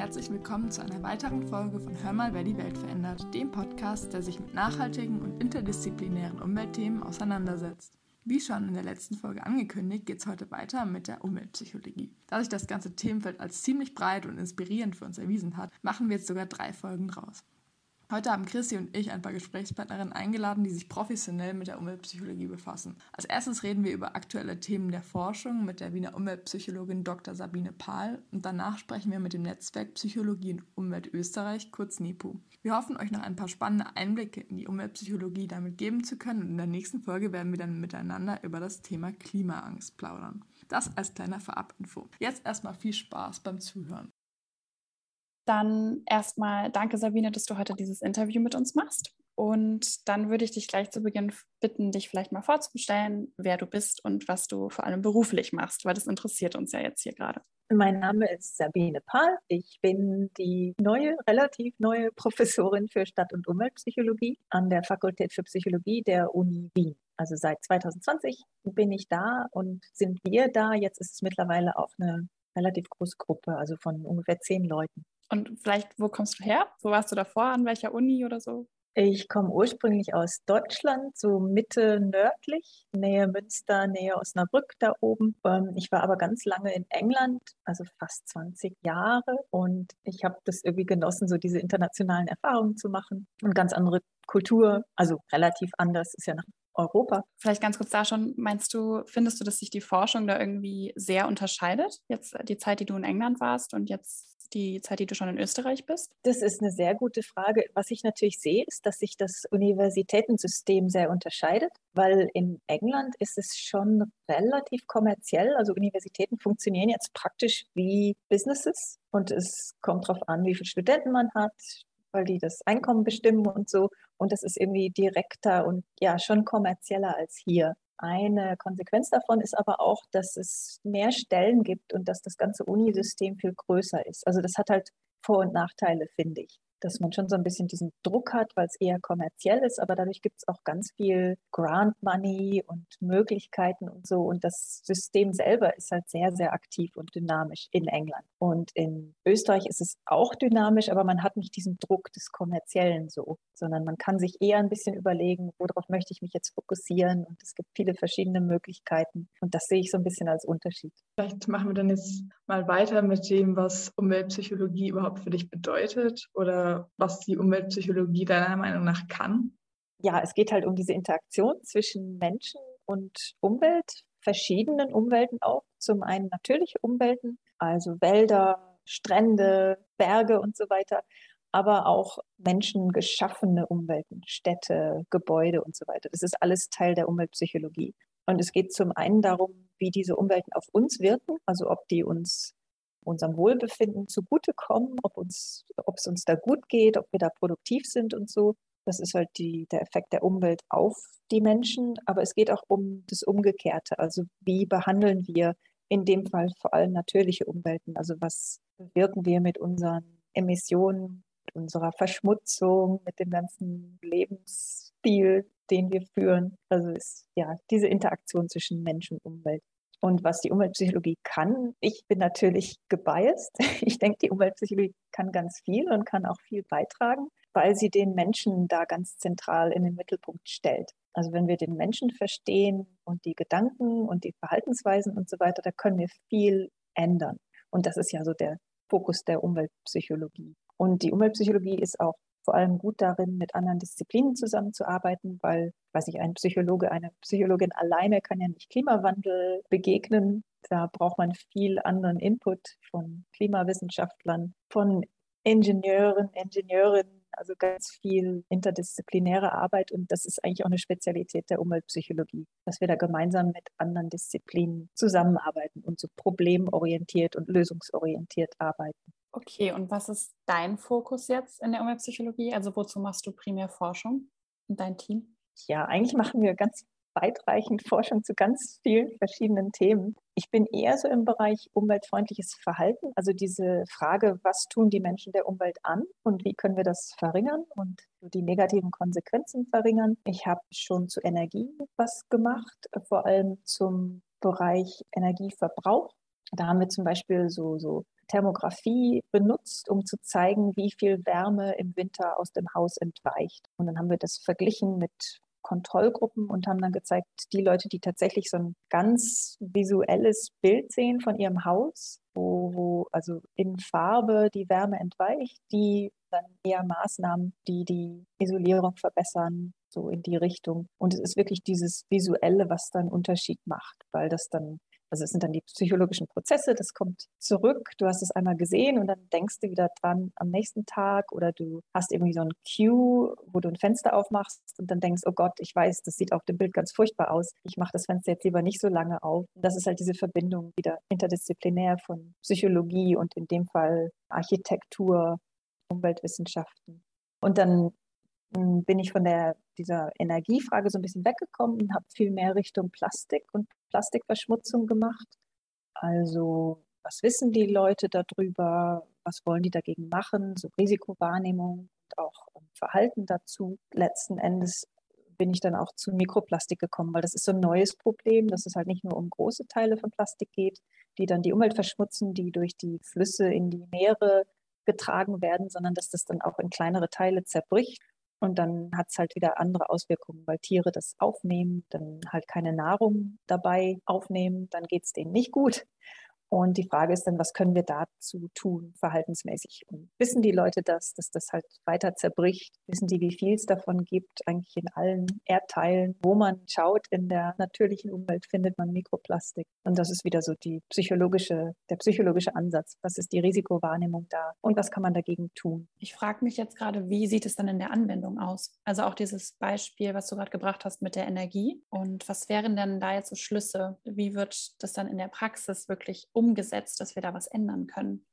herzlich willkommen zu einer weiteren Folge von Hör mal, wer die Welt verändert, dem Podcast, der sich mit nachhaltigen und interdisziplinären Umweltthemen auseinandersetzt. Wie schon in der letzten Folge angekündigt, geht es heute weiter mit der Umweltpsychologie. Da sich das ganze Themenfeld als ziemlich breit und inspirierend für uns erwiesen hat, machen wir jetzt sogar drei Folgen draus. Heute haben Chrissy und ich ein paar Gesprächspartnerinnen eingeladen, die sich professionell mit der Umweltpsychologie befassen. Als erstes reden wir über aktuelle Themen der Forschung mit der Wiener Umweltpsychologin Dr. Sabine Pahl und danach sprechen wir mit dem Netzwerk Psychologie und Umwelt Österreich, kurz NIPU. Wir hoffen, euch noch ein paar spannende Einblicke in die Umweltpsychologie damit geben zu können und in der nächsten Folge werden wir dann miteinander über das Thema Klimaangst plaudern. Das als kleiner Vorabinfo. Jetzt erstmal viel Spaß beim Zuhören. Dann erstmal danke, Sabine, dass du heute dieses Interview mit uns machst. Und dann würde ich dich gleich zu Beginn bitten, dich vielleicht mal vorzustellen, wer du bist und was du vor allem beruflich machst, weil das interessiert uns ja jetzt hier gerade. Mein Name ist Sabine Pahl. Ich bin die neue, relativ neue Professorin für Stadt- und Umweltpsychologie an der Fakultät für Psychologie der Uni Wien. Also seit 2020 bin ich da und sind wir da. Jetzt ist es mittlerweile auch eine relativ große Gruppe, also von ungefähr zehn Leuten. Und vielleicht, wo kommst du her? Wo warst du davor? An welcher Uni oder so? Ich komme ursprünglich aus Deutschland, so Mitte nördlich, Nähe Münster, Nähe Osnabrück da oben. Ähm, ich war aber ganz lange in England, also fast 20 Jahre. Und ich habe das irgendwie genossen, so diese internationalen Erfahrungen zu machen und ganz andere Kultur, also relativ anders, ist ja nach Europa. Vielleicht ganz kurz da schon, meinst du, findest du, dass sich die Forschung da irgendwie sehr unterscheidet? Jetzt die Zeit, die du in England warst und jetzt die Zeit, die du schon in Österreich bist? Das ist eine sehr gute Frage. Was ich natürlich sehe, ist, dass sich das Universitätensystem sehr unterscheidet, weil in England ist es schon relativ kommerziell. Also Universitäten funktionieren jetzt praktisch wie Businesses und es kommt darauf an, wie viele Studenten man hat, weil die das Einkommen bestimmen und so. Und das ist irgendwie direkter und ja, schon kommerzieller als hier. Eine Konsequenz davon ist aber auch, dass es mehr Stellen gibt und dass das ganze Unisystem viel größer ist. Also das hat halt Vor- und Nachteile, finde ich dass man schon so ein bisschen diesen Druck hat, weil es eher kommerziell ist, aber dadurch gibt es auch ganz viel Grant Money und Möglichkeiten und so. Und das System selber ist halt sehr, sehr aktiv und dynamisch in England. Und in Österreich ist es auch dynamisch, aber man hat nicht diesen Druck des Kommerziellen so, sondern man kann sich eher ein bisschen überlegen, worauf möchte ich mich jetzt fokussieren. Und es gibt viele verschiedene Möglichkeiten. Und das sehe ich so ein bisschen als Unterschied. Vielleicht machen wir dann jetzt mal weiter mit dem, was Umweltpsychologie überhaupt für dich bedeutet oder was die Umweltpsychologie deiner Meinung nach kann? Ja, es geht halt um diese Interaktion zwischen Menschen und Umwelt, verschiedenen Umwelten auch. Zum einen natürliche Umwelten, also Wälder, Strände, Berge und so weiter, aber auch menschengeschaffene Umwelten, Städte, Gebäude und so weiter. Das ist alles Teil der Umweltpsychologie. Und es geht zum einen darum, wie diese Umwelten auf uns wirken, also ob die uns unserem Wohlbefinden zugutekommen, ob, uns, ob es uns da gut geht, ob wir da produktiv sind und so. Das ist halt die, der Effekt der Umwelt auf die Menschen. Aber es geht auch um das Umgekehrte. Also wie behandeln wir in dem Fall vor allem natürliche Umwelten? Also was wirken wir mit unseren Emissionen, mit unserer Verschmutzung, mit dem ganzen Lebensstil, den wir führen? Also ist ja diese Interaktion zwischen Mensch und Umwelt. Und was die Umweltpsychologie kann, ich bin natürlich gebiased. Ich denke, die Umweltpsychologie kann ganz viel und kann auch viel beitragen, weil sie den Menschen da ganz zentral in den Mittelpunkt stellt. Also wenn wir den Menschen verstehen und die Gedanken und die Verhaltensweisen und so weiter, da können wir viel ändern. Und das ist ja so der Fokus der Umweltpsychologie. Und die Umweltpsychologie ist auch vor allem gut darin, mit anderen Disziplinen zusammenzuarbeiten, weil, weiß ich, ein Psychologe, eine Psychologin alleine kann ja nicht Klimawandel begegnen. Da braucht man viel anderen Input von Klimawissenschaftlern, von Ingenieuren, Ingenieurinnen, also ganz viel interdisziplinäre Arbeit und das ist eigentlich auch eine Spezialität der Umweltpsychologie, dass wir da gemeinsam mit anderen Disziplinen zusammenarbeiten und so problemorientiert und lösungsorientiert arbeiten. Okay, und was ist dein Fokus jetzt in der Umweltpsychologie? Also wozu machst du primär Forschung und dein Team? Ja, eigentlich machen wir ganz weitreichend Forschung zu ganz vielen verschiedenen Themen. Ich bin eher so im Bereich umweltfreundliches Verhalten, also diese Frage, was tun die Menschen der Umwelt an und wie können wir das verringern und die negativen Konsequenzen verringern. Ich habe schon zu Energie was gemacht, vor allem zum Bereich Energieverbrauch. Da haben wir zum Beispiel so, so Thermografie benutzt, um zu zeigen, wie viel Wärme im Winter aus dem Haus entweicht. Und dann haben wir das verglichen mit Kontrollgruppen und haben dann gezeigt, die Leute, die tatsächlich so ein ganz visuelles Bild sehen von ihrem Haus, wo, wo also in Farbe die Wärme entweicht, die dann eher Maßnahmen, die die Isolierung verbessern, so in die Richtung. Und es ist wirklich dieses Visuelle, was dann Unterschied macht, weil das dann also es sind dann die psychologischen Prozesse, das kommt zurück, du hast es einmal gesehen und dann denkst du wieder dran am nächsten Tag oder du hast irgendwie so ein Cue, wo du ein Fenster aufmachst und dann denkst, oh Gott, ich weiß, das sieht auf dem Bild ganz furchtbar aus, ich mache das Fenster jetzt lieber nicht so lange auf. Das ist halt diese Verbindung wieder interdisziplinär von Psychologie und in dem Fall Architektur, Umweltwissenschaften. Und dann bin ich von der, dieser Energiefrage so ein bisschen weggekommen und habe viel mehr Richtung Plastik und Plastikverschmutzung gemacht. Also was wissen die Leute darüber? Was wollen die dagegen machen? So Risikowahrnehmung und auch Verhalten dazu. Letzten Endes bin ich dann auch zu Mikroplastik gekommen, weil das ist so ein neues Problem, dass es halt nicht nur um große Teile von Plastik geht, die dann die Umwelt verschmutzen, die durch die Flüsse in die Meere getragen werden, sondern dass das dann auch in kleinere Teile zerbricht und dann hat es halt wieder andere Auswirkungen, weil Tiere das aufnehmen, dann halt keine Nahrung dabei aufnehmen, dann geht es denen nicht gut. Und die Frage ist dann, was können wir dazu tun, verhaltensmäßig? Und wissen die Leute das, dass das halt weiter zerbricht? Wissen die, wie viel es davon gibt, eigentlich in allen Erdteilen? Wo man schaut, in der natürlichen Umwelt findet man Mikroplastik. Und das ist wieder so die psychologische, der psychologische Ansatz. Was ist die Risikowahrnehmung da? Und was kann man dagegen tun? Ich frage mich jetzt gerade, wie sieht es dann in der Anwendung aus? Also auch dieses Beispiel, was du gerade gebracht hast mit der Energie. Und was wären denn da jetzt so Schlüsse? Wie wird das dann in der Praxis wirklich umgesetzt, dass wir da was ändern können?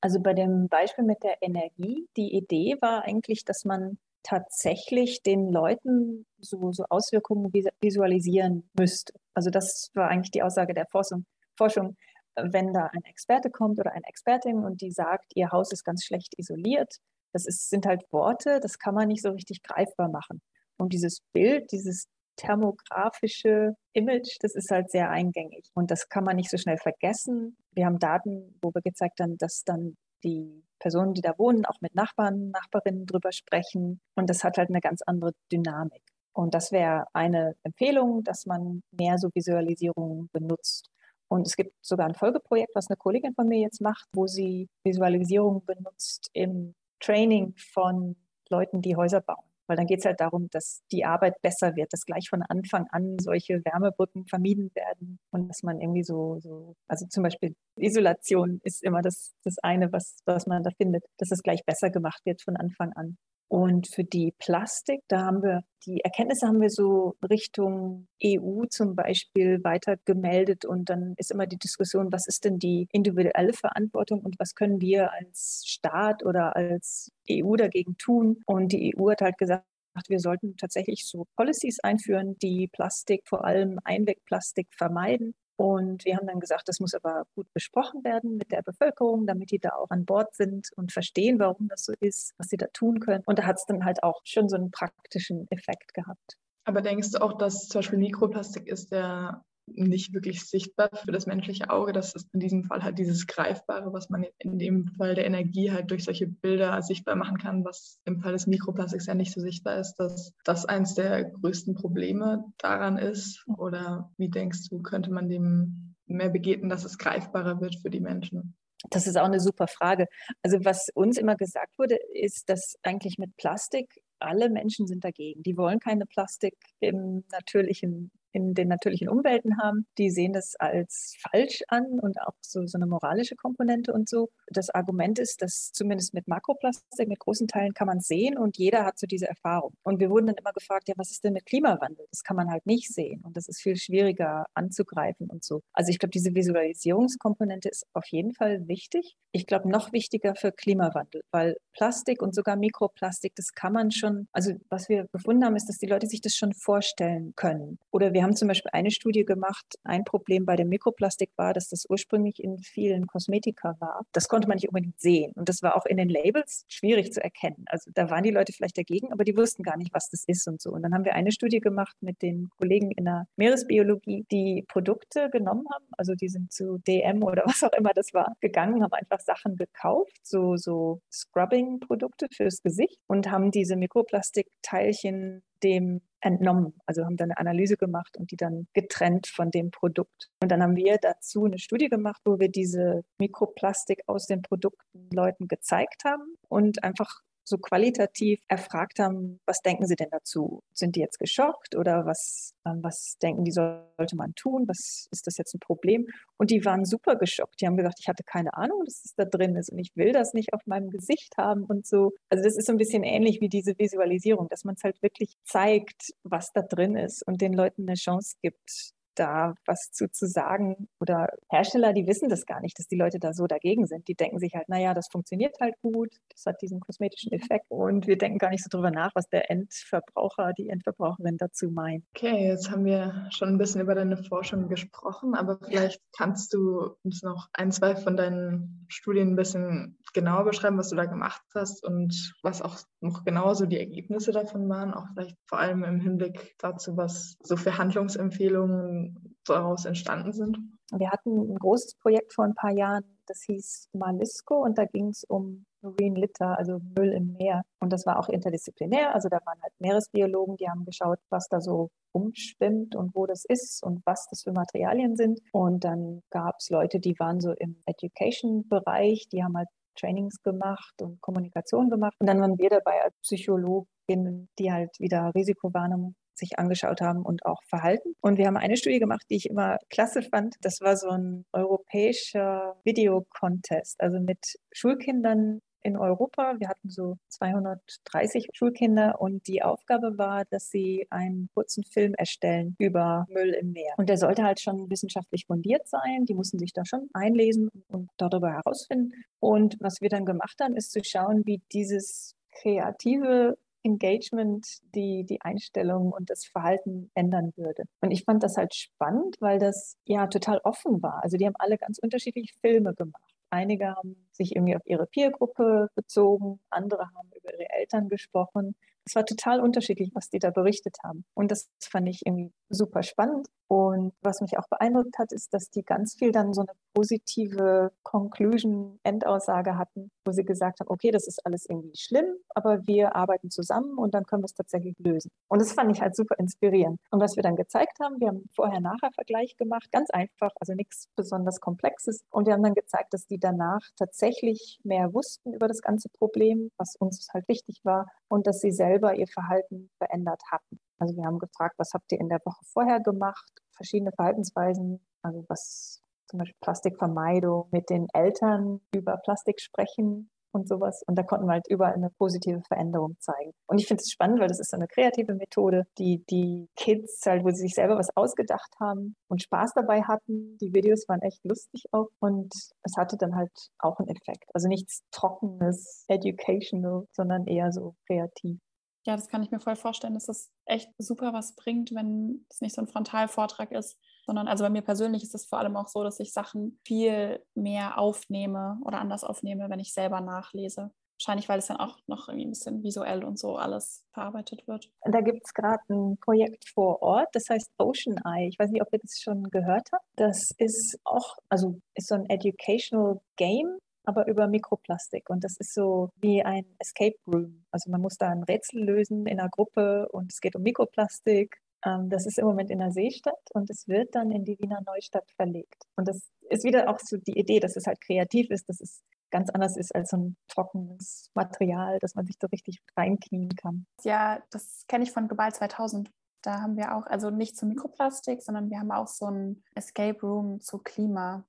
Also bei dem Beispiel mit der Energie, die Idee war eigentlich, dass man tatsächlich den Leuten so, so Auswirkungen visualisieren müsste. Also das war eigentlich die Aussage der Forschung. Forschung. Wenn da ein Experte kommt oder eine Expertin und die sagt, ihr Haus ist ganz schlecht isoliert, das ist, sind halt Worte, das kann man nicht so richtig greifbar machen. Und dieses Bild, dieses thermografische Image, das ist halt sehr eingängig. Und das kann man nicht so schnell vergessen. Wir haben Daten, wo wir gezeigt haben, dass dann die Personen, die da wohnen, auch mit Nachbarn, Nachbarinnen drüber sprechen. Und das hat halt eine ganz andere Dynamik. Und das wäre eine Empfehlung, dass man mehr so Visualisierungen benutzt. Und es gibt sogar ein Folgeprojekt, was eine Kollegin von mir jetzt macht, wo sie Visualisierungen benutzt im Training von Leuten, die Häuser bauen. Weil dann geht es halt darum, dass die Arbeit besser wird, dass gleich von Anfang an solche Wärmebrücken vermieden werden und dass man irgendwie so, so also zum Beispiel Isolation ist immer das, das eine, was, was man da findet, dass es gleich besser gemacht wird von Anfang an. Und für die Plastik, da haben wir, die Erkenntnisse haben wir so Richtung EU zum Beispiel weiter gemeldet. Und dann ist immer die Diskussion, was ist denn die individuelle Verantwortung und was können wir als Staat oder als EU dagegen tun? Und die EU hat halt gesagt, wir sollten tatsächlich so Policies einführen, die Plastik, vor allem Einwegplastik, vermeiden und wir haben dann gesagt, das muss aber gut besprochen werden mit der Bevölkerung, damit die da auch an Bord sind und verstehen, warum das so ist, was sie da tun können. Und da hat es dann halt auch schon so einen praktischen Effekt gehabt. Aber denkst du auch, dass zum Beispiel Mikroplastik ist, der nicht wirklich sichtbar für das menschliche Auge. Das ist in diesem Fall halt dieses Greifbare, was man in dem Fall der Energie halt durch solche Bilder sichtbar machen kann, was im Fall des Mikroplastiks ja nicht so sichtbar ist, dass das eins der größten Probleme daran ist? Oder wie denkst du, könnte man dem mehr begegnen, dass es greifbarer wird für die Menschen? Das ist auch eine super Frage. Also was uns immer gesagt wurde, ist, dass eigentlich mit Plastik alle Menschen sind dagegen. Die wollen keine Plastik im natürlichen in den natürlichen Umwelten haben, die sehen das als falsch an und auch so, so eine moralische Komponente und so. Das Argument ist, dass zumindest mit Makroplastik, mit großen Teilen kann man sehen und jeder hat so diese Erfahrung. Und wir wurden dann immer gefragt, ja, was ist denn mit Klimawandel? Das kann man halt nicht sehen und das ist viel schwieriger anzugreifen und so. Also ich glaube, diese Visualisierungskomponente ist auf jeden Fall wichtig. Ich glaube, noch wichtiger für Klimawandel, weil Plastik und sogar Mikroplastik, das kann man schon, also was wir gefunden haben, ist, dass die Leute sich das schon vorstellen können. Oder wir haben zum Beispiel eine Studie gemacht. Ein Problem bei dem Mikroplastik war, dass das ursprünglich in vielen Kosmetika war. Das konnte man nicht unbedingt sehen. Und das war auch in den Labels schwierig zu erkennen. Also da waren die Leute vielleicht dagegen, aber die wussten gar nicht, was das ist und so. Und dann haben wir eine Studie gemacht mit den Kollegen in der Meeresbiologie, die Produkte genommen haben. Also die sind zu DM oder was auch immer das war, gegangen, haben einfach Sachen gekauft, so, so Scrubbing-Produkte fürs Gesicht und haben diese Mikroplastikteilchen dem entnommen. Also haben dann eine Analyse gemacht und die dann getrennt von dem Produkt. Und dann haben wir dazu eine Studie gemacht, wo wir diese Mikroplastik aus den Produkten Leuten gezeigt haben und einfach so qualitativ erfragt haben, was denken Sie denn dazu? Sind die jetzt geschockt oder was, ähm, was denken die, sollte man tun? Was ist das jetzt ein Problem? Und die waren super geschockt. Die haben gesagt, ich hatte keine Ahnung, dass das da drin ist und ich will das nicht auf meinem Gesicht haben und so. Also das ist so ein bisschen ähnlich wie diese Visualisierung, dass man es halt wirklich zeigt, was da drin ist und den Leuten eine Chance gibt, da was zu, zu sagen. Oder Hersteller, die wissen das gar nicht, dass die Leute da so dagegen sind. Die denken sich halt, naja, das funktioniert halt gut, das hat diesen kosmetischen Effekt. Und wir denken gar nicht so drüber nach, was der Endverbraucher, die Endverbraucherin dazu meint. Okay, jetzt haben wir schon ein bisschen über deine Forschung gesprochen, aber vielleicht kannst du uns noch ein, zwei von deinen Studien ein bisschen genauer beschreiben, was du da gemacht hast und was auch noch genauso die Ergebnisse davon waren, auch vielleicht vor allem im Hinblick dazu, was so für Handlungsempfehlungen daraus entstanden sind? Wir hatten ein großes Projekt vor ein paar Jahren, das hieß Malisco und da ging es um Marine Litter, also Müll im Meer. Und das war auch interdisziplinär, also da waren halt Meeresbiologen, die haben geschaut, was da so umschwimmt und wo das ist und was das für Materialien sind. Und dann gab es Leute, die waren so im Education-Bereich, die haben halt Trainings gemacht und Kommunikation gemacht. Und dann waren wir dabei als Psychologinnen, die halt wieder Risikowarnung sich angeschaut haben und auch Verhalten. Und wir haben eine Studie gemacht, die ich immer klasse fand. Das war so ein europäischer Videocontest, also mit Schulkindern in Europa. Wir hatten so 230 Schulkinder und die Aufgabe war, dass sie einen kurzen Film erstellen über Müll im Meer. Und der sollte halt schon wissenschaftlich fundiert sein. Die mussten sich da schon einlesen und darüber herausfinden. Und was wir dann gemacht haben, ist zu schauen, wie dieses kreative Engagement die, die Einstellung und das Verhalten ändern würde. Und ich fand das halt spannend, weil das ja total offen war. Also die haben alle ganz unterschiedliche Filme gemacht. Einige haben sich irgendwie auf ihre Peergruppe bezogen, andere haben über ihre Eltern gesprochen. Es war total unterschiedlich, was die da berichtet haben. Und das fand ich irgendwie super spannend. Und was mich auch beeindruckt hat, ist, dass die ganz viel dann so eine positive Conclusion, Endaussage hatten, wo sie gesagt haben, okay, das ist alles irgendwie schlimm, aber wir arbeiten zusammen und dann können wir es tatsächlich lösen. Und das fand ich halt super inspirierend. Und was wir dann gezeigt haben, wir haben Vorher-Nachher-Vergleich gemacht, ganz einfach, also nichts besonders Komplexes. Und wir haben dann gezeigt, dass die danach tatsächlich mehr wussten über das ganze Problem, was uns halt wichtig war, und dass sie selber ihr Verhalten verändert hatten. Also wir haben gefragt, was habt ihr in der Woche vorher gemacht? Verschiedene Verhaltensweisen, also was zum Beispiel Plastikvermeidung, mit den Eltern über Plastik sprechen und sowas. Und da konnten wir halt überall eine positive Veränderung zeigen. Und ich finde es spannend, weil das ist so eine kreative Methode, die die Kids halt, wo sie sich selber was ausgedacht haben und Spaß dabei hatten. Die Videos waren echt lustig auch und es hatte dann halt auch einen Effekt. Also nichts trockenes, educational, sondern eher so kreativ. Ja, das kann ich mir voll vorstellen, dass das echt super was bringt, wenn es nicht so ein Frontalvortrag ist, sondern also bei mir persönlich ist es vor allem auch so, dass ich Sachen viel mehr aufnehme oder anders aufnehme, wenn ich selber nachlese. Wahrscheinlich, weil es dann auch noch irgendwie ein bisschen visuell und so alles verarbeitet wird. Da gibt es gerade ein Projekt vor Ort, das heißt Ocean Eye. Ich weiß nicht, ob ihr das schon gehört habt. Das ist auch, also ist so ein Educational Game, aber über Mikroplastik. Und das ist so wie ein Escape Room. Also man muss da ein Rätsel lösen in einer Gruppe und es geht um Mikroplastik. Ähm, das ist im Moment in der Seestadt und es wird dann in die Wiener Neustadt verlegt. Und das ist wieder auch so die Idee, dass es halt kreativ ist, dass es ganz anders ist als so ein trockenes Material, dass man sich so richtig reinknien kann. Ja, das kenne ich von Global 2000. Da haben wir auch, also nicht zu Mikroplastik, sondern wir haben auch so ein Escape Room zu Klima.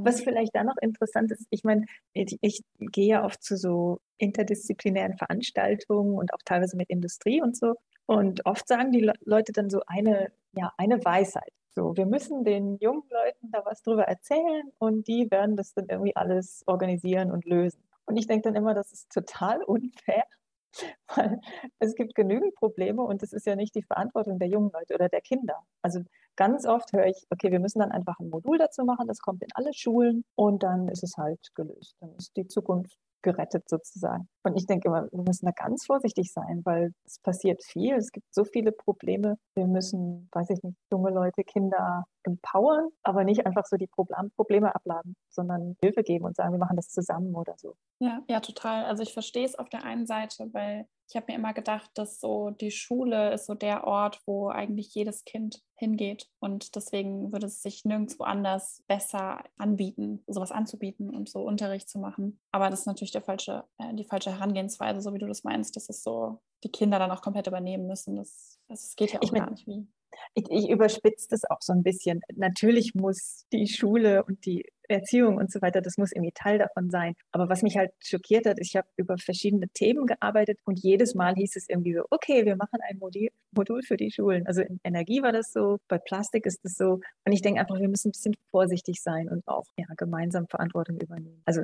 Was vielleicht da noch interessant ist, ich meine, ich, ich, gehe ja oft zu so interdisziplinären Veranstaltungen und auch teilweise mit Industrie und so. Und oft sagen die Le Leute dann so eine, ja, eine Weisheit. So, wir müssen den jungen Leuten da was drüber erzählen und die werden das dann irgendwie alles organisieren und lösen. Und ich denke dann immer, das ist total unfair, Weil es gibt genügend Probleme und es ist ja nicht die Verantwortung der jungen Leute oder der Kinder. Also ganz oft höre ich, okay, wir müssen dann einfach ein Modul dazu machen, das kommt in alle Schulen und dann ist es halt gelöst. Dann ist die Zukunft gerettet sozusagen. Und ich denke immer, wir müssen da ganz vorsichtig sein, weil es passiert viel. Es gibt so viele Probleme. Wir müssen, weiß ich nicht, junge Leute, Kinder empowern, aber nicht einfach so die Probleme abladen, sondern Hilfe geben und sagen, wir machen das zusammen oder so. Ja, ja, total. Also ich verstehe es auf der einen Seite, weil ich habe mir immer gedacht, dass so die Schule ist so der Ort, wo eigentlich jedes Kind hingeht. Und deswegen würde es sich nirgendwo anders besser anbieten, sowas anzubieten und so Unterricht zu machen. Aber das ist natürlich der falsche, äh, die falsche Herangehensweise, so wie du das meinst, dass es so die Kinder dann auch komplett übernehmen müssen. Das, das geht ja auch ich mein, gar nicht wie ich, ich überspitze das auch so ein bisschen. Natürlich muss die Schule und die Erziehung und so weiter, das muss irgendwie Teil davon sein. Aber was mich halt schockiert hat, ich habe über verschiedene Themen gearbeitet und jedes Mal hieß es irgendwie so, okay, wir machen ein Modul, Modul für die Schulen. Also in Energie war das so, bei Plastik ist das so. Und ich denke einfach, wir müssen ein bisschen vorsichtig sein und auch ja, gemeinsam Verantwortung übernehmen. Also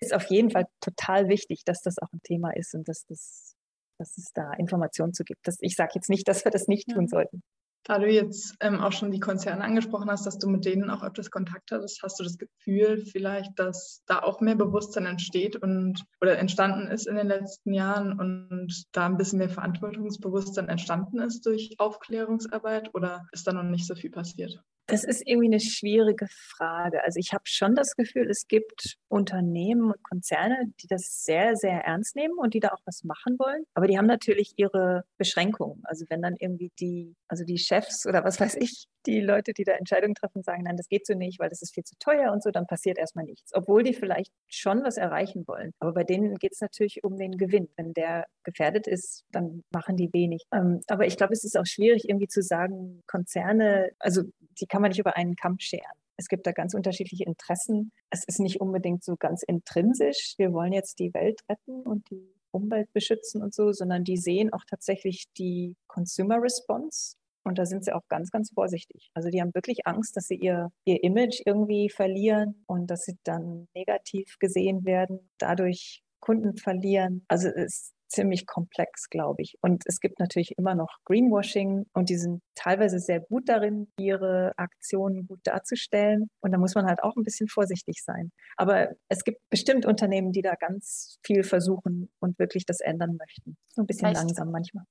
ist auf jeden Fall total wichtig, dass das auch ein Thema ist und dass das dass es da Informationen zu gibt. Das, ich sage jetzt nicht, dass wir das nicht tun sollten. Da du jetzt ähm, auch schon die Konzerne angesprochen hast, dass du mit denen auch öfters Kontakt hattest, hast du das Gefühl vielleicht, dass da auch mehr Bewusstsein entsteht und oder entstanden ist in den letzten Jahren und da ein bisschen mehr Verantwortungsbewusstsein entstanden ist durch Aufklärungsarbeit oder ist da noch nicht so viel passiert? Das ist irgendwie eine schwierige Frage. Also ich habe schon das Gefühl, es gibt Unternehmen und Konzerne, die das sehr, sehr ernst nehmen und die da auch was machen wollen. Aber die haben natürlich ihre Beschränkungen. Also wenn dann irgendwie die, also die Chefs oder was weiß ich, die Leute, die da Entscheidungen treffen, sagen, nein, das geht so nicht, weil das ist viel zu teuer und so, dann passiert erstmal nichts. Obwohl die vielleicht schon was erreichen wollen. Aber bei denen geht es natürlich um den Gewinn. Wenn der gefährdet ist, dann machen die wenig. Ähm, aber ich glaube, es ist auch schwierig, irgendwie zu sagen, Konzerne, also die kann man nicht über einen Kamm scheren. Es gibt da ganz unterschiedliche Interessen. Es ist nicht unbedingt so ganz intrinsisch. Wir wollen jetzt die Welt retten und die Umwelt beschützen und so, sondern die sehen auch tatsächlich die Consumer Response und da sind sie auch ganz, ganz vorsichtig. Also die haben wirklich Angst, dass sie ihr, ihr Image irgendwie verlieren und dass sie dann negativ gesehen werden, dadurch Kunden verlieren. Also es ist ziemlich komplex, glaube ich. Und es gibt natürlich immer noch Greenwashing und die sind teilweise sehr gut darin, ihre Aktionen gut darzustellen. Und da muss man halt auch ein bisschen vorsichtig sein. Aber es gibt bestimmt Unternehmen, die da ganz viel versuchen und wirklich das ändern möchten. So ein bisschen Vielleicht langsam manchmal.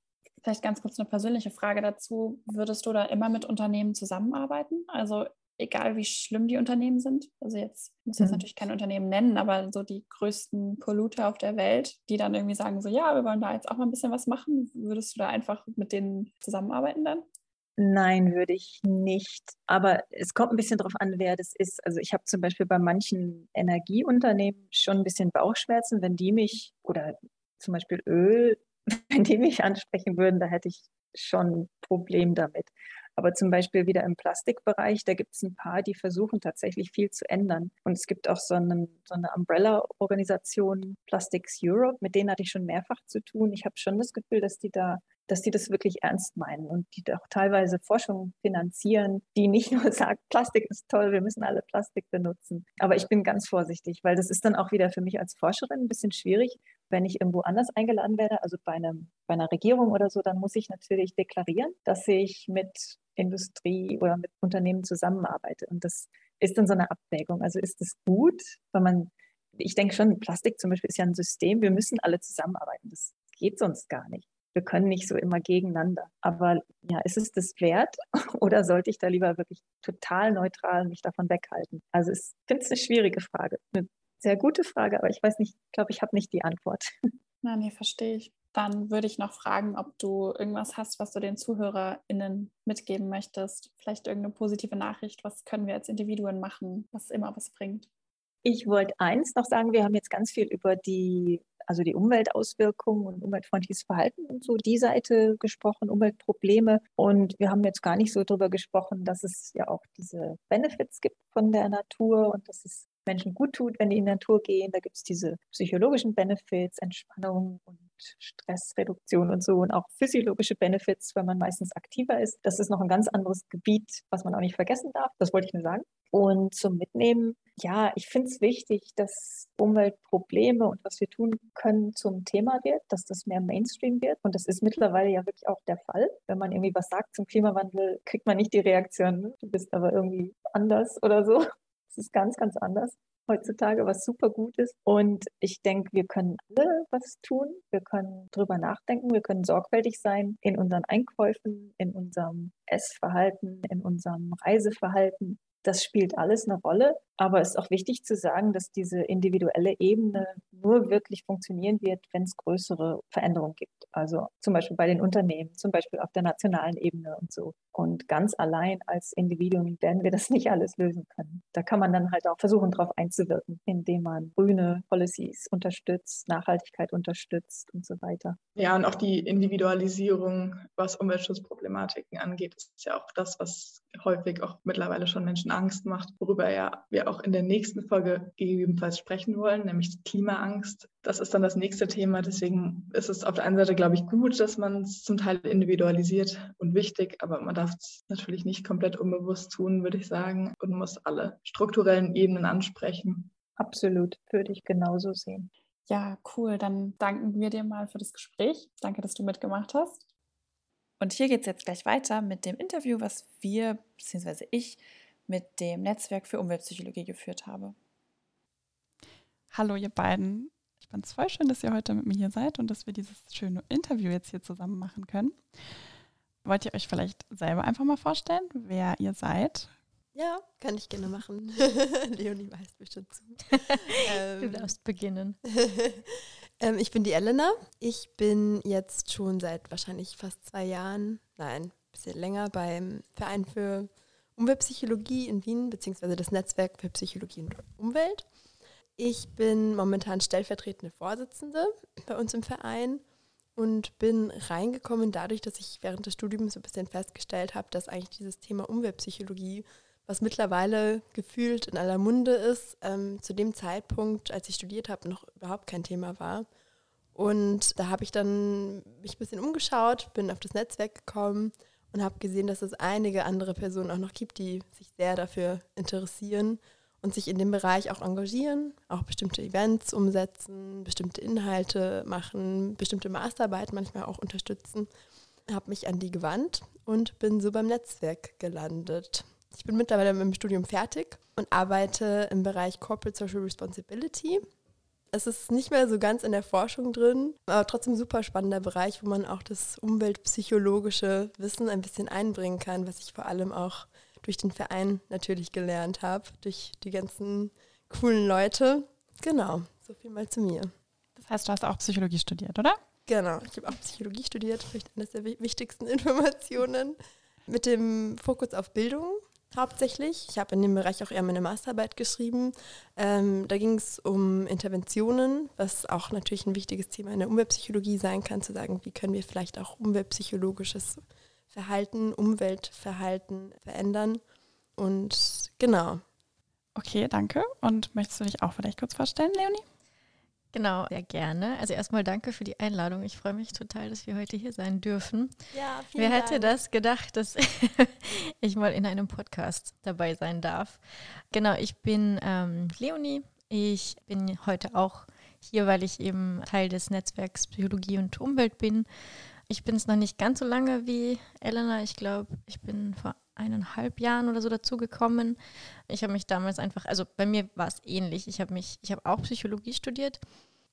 Vielleicht ganz kurz eine persönliche Frage dazu. Würdest du da immer mit Unternehmen zusammenarbeiten? Also egal wie schlimm die Unternehmen sind. Also jetzt ich muss jetzt mhm. natürlich kein Unternehmen nennen, aber so die größten Polluter auf der Welt, die dann irgendwie sagen so, ja, wir wollen da jetzt auch mal ein bisschen was machen. Würdest du da einfach mit denen zusammenarbeiten dann? Nein, würde ich nicht. Aber es kommt ein bisschen darauf an, wer das ist. Also ich habe zum Beispiel bei manchen Energieunternehmen schon ein bisschen Bauchschmerzen, wenn die mich oder zum Beispiel Öl wenn die mich ansprechen würden, da hätte ich schon ein Problem damit. Aber zum Beispiel wieder im Plastikbereich, da gibt es ein paar, die versuchen tatsächlich viel zu ändern. Und es gibt auch so, einen, so eine Umbrella-Organisation, Plastics Europe, mit denen hatte ich schon mehrfach zu tun. Ich habe schon das Gefühl, dass die da dass die das wirklich ernst meinen und die auch teilweise Forschung finanzieren, die nicht nur sagt, Plastik ist toll, wir müssen alle Plastik benutzen. Aber ich bin ganz vorsichtig, weil das ist dann auch wieder für mich als Forscherin ein bisschen schwierig. Wenn ich irgendwo anders eingeladen werde, also bei, einem, bei einer Regierung oder so, dann muss ich natürlich deklarieren, dass ich mit Industrie oder mit Unternehmen zusammenarbeite. Und das ist dann so eine Abwägung. Also ist es gut, wenn man, ich denke schon, Plastik zum Beispiel ist ja ein System, wir müssen alle zusammenarbeiten. Das geht sonst gar nicht wir können nicht so immer gegeneinander. Aber ja, ist es das wert oder sollte ich da lieber wirklich total neutral mich davon weghalten? Also ich finde es eine schwierige Frage, eine sehr gute Frage, aber ich weiß nicht, ich glaube, ich habe nicht die Antwort. Na, nee, verstehe ich. Dann würde ich noch fragen, ob du irgendwas hast, was du den ZuhörerInnen mitgeben möchtest. Vielleicht irgendeine positive Nachricht. Was können wir als Individuen machen, was immer was bringt? Ich wollte eins noch sagen, wir haben jetzt ganz viel über die also die Umweltauswirkungen und umweltfreundliches Verhalten und so die Seite gesprochen, Umweltprobleme. Und wir haben jetzt gar nicht so darüber gesprochen, dass es ja auch diese Benefits gibt von der Natur und dass es Menschen gut tut, wenn die in die Natur gehen. Da gibt es diese psychologischen Benefits, Entspannung und Stressreduktion und so und auch physiologische Benefits, wenn man meistens aktiver ist. Das ist noch ein ganz anderes Gebiet, was man auch nicht vergessen darf. Das wollte ich nur sagen. Und zum Mitnehmen, ja, ich finde es wichtig, dass Umweltprobleme und was wir tun können zum Thema wird, dass das mehr Mainstream wird. Und das ist mittlerweile ja wirklich auch der Fall. Wenn man irgendwie was sagt zum Klimawandel, kriegt man nicht die Reaktion, du bist aber irgendwie anders oder so. Ist ganz, ganz anders heutzutage, was super gut ist. Und ich denke, wir können alle was tun. Wir können drüber nachdenken. Wir können sorgfältig sein in unseren Einkäufen, in unserem Essverhalten, in unserem Reiseverhalten. Das spielt alles eine Rolle. Aber es ist auch wichtig zu sagen, dass diese individuelle Ebene nur wirklich funktionieren wird, wenn es größere Veränderungen gibt. Also zum Beispiel bei den Unternehmen, zum Beispiel auf der nationalen Ebene und so. Und ganz allein als Individuum werden wir das nicht alles lösen können. Da kann man dann halt auch versuchen, darauf einzuwirken, indem man grüne Policies unterstützt, Nachhaltigkeit unterstützt und so weiter. Ja, und auch die Individualisierung, was Umweltschutzproblematiken angeht, ist ja auch das, was häufig auch mittlerweile schon Menschen Angst macht, worüber ja wir auch in der nächsten Folge gegebenenfalls sprechen wollen, nämlich Klimaangst. Das ist dann das nächste Thema. Deswegen ist es auf der einen Seite, glaube ich, gut, dass man es zum Teil individualisiert und wichtig, aber man darf es natürlich nicht komplett unbewusst tun, würde ich sagen, und muss alle strukturellen Ebenen ansprechen. Absolut, würde ich genauso sehen. Ja, cool. Dann danken wir dir mal für das Gespräch. Danke, dass du mitgemacht hast. Und hier geht es jetzt gleich weiter mit dem Interview, was wir, beziehungsweise ich, mit dem Netzwerk für Umweltpsychologie geführt habe. Hallo ihr beiden. Ich fand es voll schön, dass ihr heute mit mir hier seid und dass wir dieses schöne Interview jetzt hier zusammen machen können. Wollt ihr euch vielleicht selber einfach mal vorstellen, wer ihr seid? Ja, kann ich gerne machen. Leonie weiß bestimmt zu. ähm, du darfst beginnen. ähm, ich bin die Elena. Ich bin jetzt schon seit wahrscheinlich fast zwei Jahren, nein, ein bisschen länger beim Verein für Umweltpsychologie in Wien, beziehungsweise das Netzwerk für Psychologie und Umwelt. Ich bin momentan stellvertretende Vorsitzende bei uns im Verein und bin reingekommen dadurch, dass ich während des Studiums so ein bisschen festgestellt habe, dass eigentlich dieses Thema Umweltpsychologie, was mittlerweile gefühlt in aller Munde ist, ähm, zu dem Zeitpunkt, als ich studiert habe, noch überhaupt kein Thema war. Und da habe ich dann mich ein bisschen umgeschaut, bin auf das Netzwerk gekommen und habe gesehen, dass es einige andere Personen auch noch gibt, die sich sehr dafür interessieren und sich in dem Bereich auch engagieren, auch bestimmte Events umsetzen, bestimmte Inhalte machen, bestimmte Masterarbeit manchmal auch unterstützen. Habe mich an die gewandt und bin so beim Netzwerk gelandet. Ich bin mittlerweile mit dem Studium fertig und arbeite im Bereich Corporate Social Responsibility es ist nicht mehr so ganz in der Forschung drin, aber trotzdem super spannender Bereich, wo man auch das umweltpsychologische Wissen ein bisschen einbringen kann, was ich vor allem auch durch den Verein natürlich gelernt habe, durch die ganzen coolen Leute. Genau, so viel mal zu mir. Das heißt, du hast auch Psychologie studiert, oder? Genau, ich habe auch Psychologie studiert, vielleicht eines der wichtigsten Informationen, mit dem Fokus auf Bildung hauptsächlich. Ich habe in dem Bereich auch eher meine Masterarbeit geschrieben. Ähm, da ging es um Interventionen, was auch natürlich ein wichtiges Thema in der Umweltpsychologie sein kann, zu sagen, wie können wir vielleicht auch umweltpsychologisches Verhalten, Umweltverhalten verändern. Und genau. Okay, danke. Und möchtest du dich auch vielleicht kurz vorstellen, Leonie? Genau, sehr gerne. Also erstmal danke für die Einladung. Ich freue mich total, dass wir heute hier sein dürfen. Ja, vielen Wer hätte Dank. das gedacht, dass ich mal in einem Podcast dabei sein darf? Genau, ich bin ähm, Leonie. Ich bin heute auch hier, weil ich eben Teil des Netzwerks Psychologie und Umwelt bin. Ich bin es noch nicht ganz so lange wie Elena. Ich glaube, ich bin vor eineinhalb Jahren oder so dazugekommen. Ich habe mich damals einfach, also bei mir war es ähnlich. Ich habe mich, ich habe auch Psychologie studiert,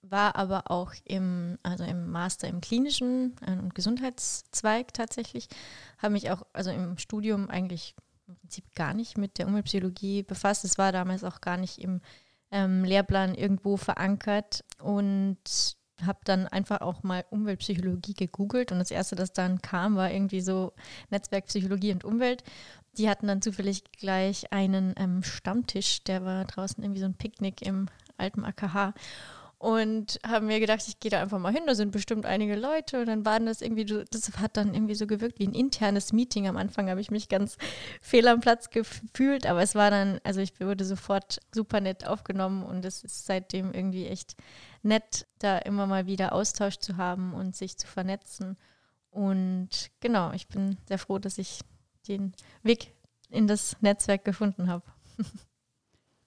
war aber auch im, also im Master im klinischen äh, und Gesundheitszweig tatsächlich. Habe mich auch, also im Studium eigentlich im Prinzip gar nicht mit der Umweltpsychologie befasst. Es war damals auch gar nicht im ähm, Lehrplan irgendwo verankert und habe dann einfach auch mal Umweltpsychologie gegoogelt und das erste, das dann kam, war irgendwie so Netzwerkpsychologie und Umwelt. Die hatten dann zufällig gleich einen ähm, Stammtisch, der war draußen irgendwie so ein Picknick im alten AKH. Und habe mir gedacht, ich gehe da einfach mal hin, da sind bestimmt einige Leute und dann waren das irgendwie, das hat dann irgendwie so gewirkt wie ein internes Meeting. Am Anfang habe ich mich ganz fehl am Platz gefühlt, aber es war dann, also ich wurde sofort super nett aufgenommen und es ist seitdem irgendwie echt nett, da immer mal wieder Austausch zu haben und sich zu vernetzen. Und genau, ich bin sehr froh, dass ich den Weg in das Netzwerk gefunden habe.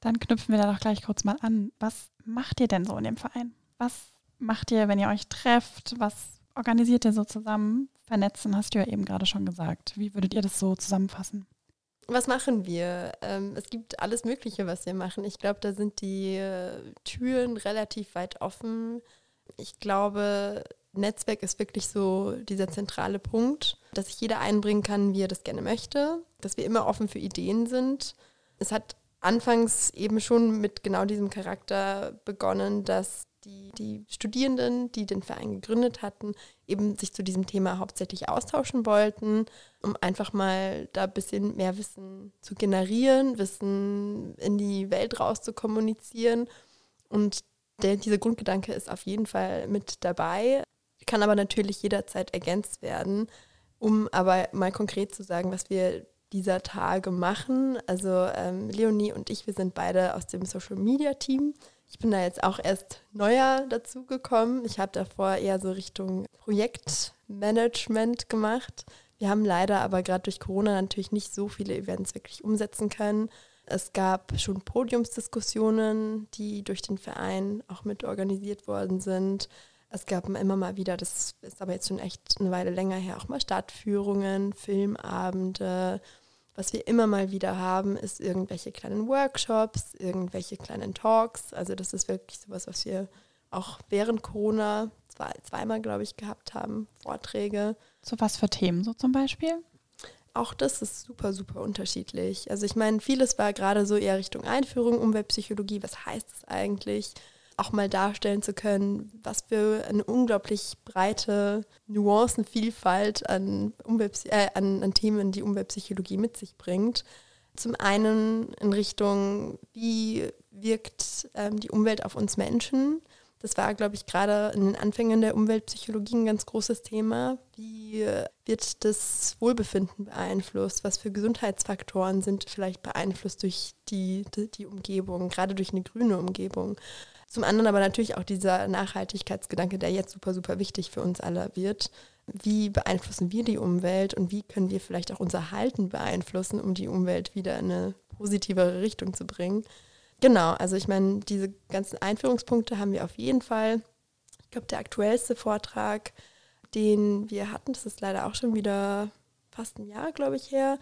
Dann knüpfen wir da doch gleich kurz mal an. Was macht ihr denn so in dem Verein? Was macht ihr, wenn ihr euch trefft? Was organisiert ihr so zusammen? Vernetzen hast du ja eben gerade schon gesagt. Wie würdet ihr das so zusammenfassen? Was machen wir? Ähm, es gibt alles Mögliche, was wir machen. Ich glaube, da sind die äh, Türen relativ weit offen. Ich glaube, Netzwerk ist wirklich so dieser zentrale Punkt, dass sich jeder einbringen kann, wie er das gerne möchte, dass wir immer offen für Ideen sind. Es hat anfangs eben schon mit genau diesem Charakter begonnen, dass die, die Studierenden, die den Verein gegründet hatten, eben sich zu diesem Thema hauptsächlich austauschen wollten, um einfach mal da ein bisschen mehr Wissen zu generieren, Wissen in die Welt raus zu kommunizieren. Und der, dieser Grundgedanke ist auf jeden Fall mit dabei, kann aber natürlich jederzeit ergänzt werden, um aber mal konkret zu sagen, was wir dieser Tage machen. Also ähm, Leonie und ich, wir sind beide aus dem Social Media Team. Ich bin da jetzt auch erst neuer dazu gekommen. Ich habe davor eher so Richtung Projektmanagement gemacht. Wir haben leider aber gerade durch Corona natürlich nicht so viele Events wirklich umsetzen können. Es gab schon Podiumsdiskussionen, die durch den Verein auch mit organisiert worden sind. Es gab immer mal wieder, das ist aber jetzt schon echt eine Weile länger her, auch mal Stadtführungen, Filmabende. Was wir immer mal wieder haben, ist irgendwelche kleinen Workshops, irgendwelche kleinen Talks. Also das ist wirklich sowas, was wir auch während Corona zwei, zweimal, glaube ich, gehabt haben, Vorträge. So was für Themen so zum Beispiel? Auch das ist super, super unterschiedlich. Also ich meine, vieles war gerade so eher Richtung Einführung, Umweltpsychologie. Was heißt das eigentlich? Auch mal darstellen zu können, was für eine unglaublich breite Nuancenvielfalt an, äh, an, an Themen die Umweltpsychologie mit sich bringt. Zum einen in Richtung, wie wirkt ähm, die Umwelt auf uns Menschen? Das war, glaube ich, gerade in den Anfängen der Umweltpsychologie ein ganz großes Thema. Wie wird das Wohlbefinden beeinflusst? Was für Gesundheitsfaktoren sind vielleicht beeinflusst durch die, die, die Umgebung, gerade durch eine grüne Umgebung? Zum anderen aber natürlich auch dieser Nachhaltigkeitsgedanke, der jetzt super, super wichtig für uns alle wird. Wie beeinflussen wir die Umwelt und wie können wir vielleicht auch unser Halten beeinflussen, um die Umwelt wieder in eine positivere Richtung zu bringen? Genau, also ich meine, diese ganzen Einführungspunkte haben wir auf jeden Fall. Ich glaube, der aktuellste Vortrag, den wir hatten, das ist leider auch schon wieder fast ein Jahr, glaube ich, her,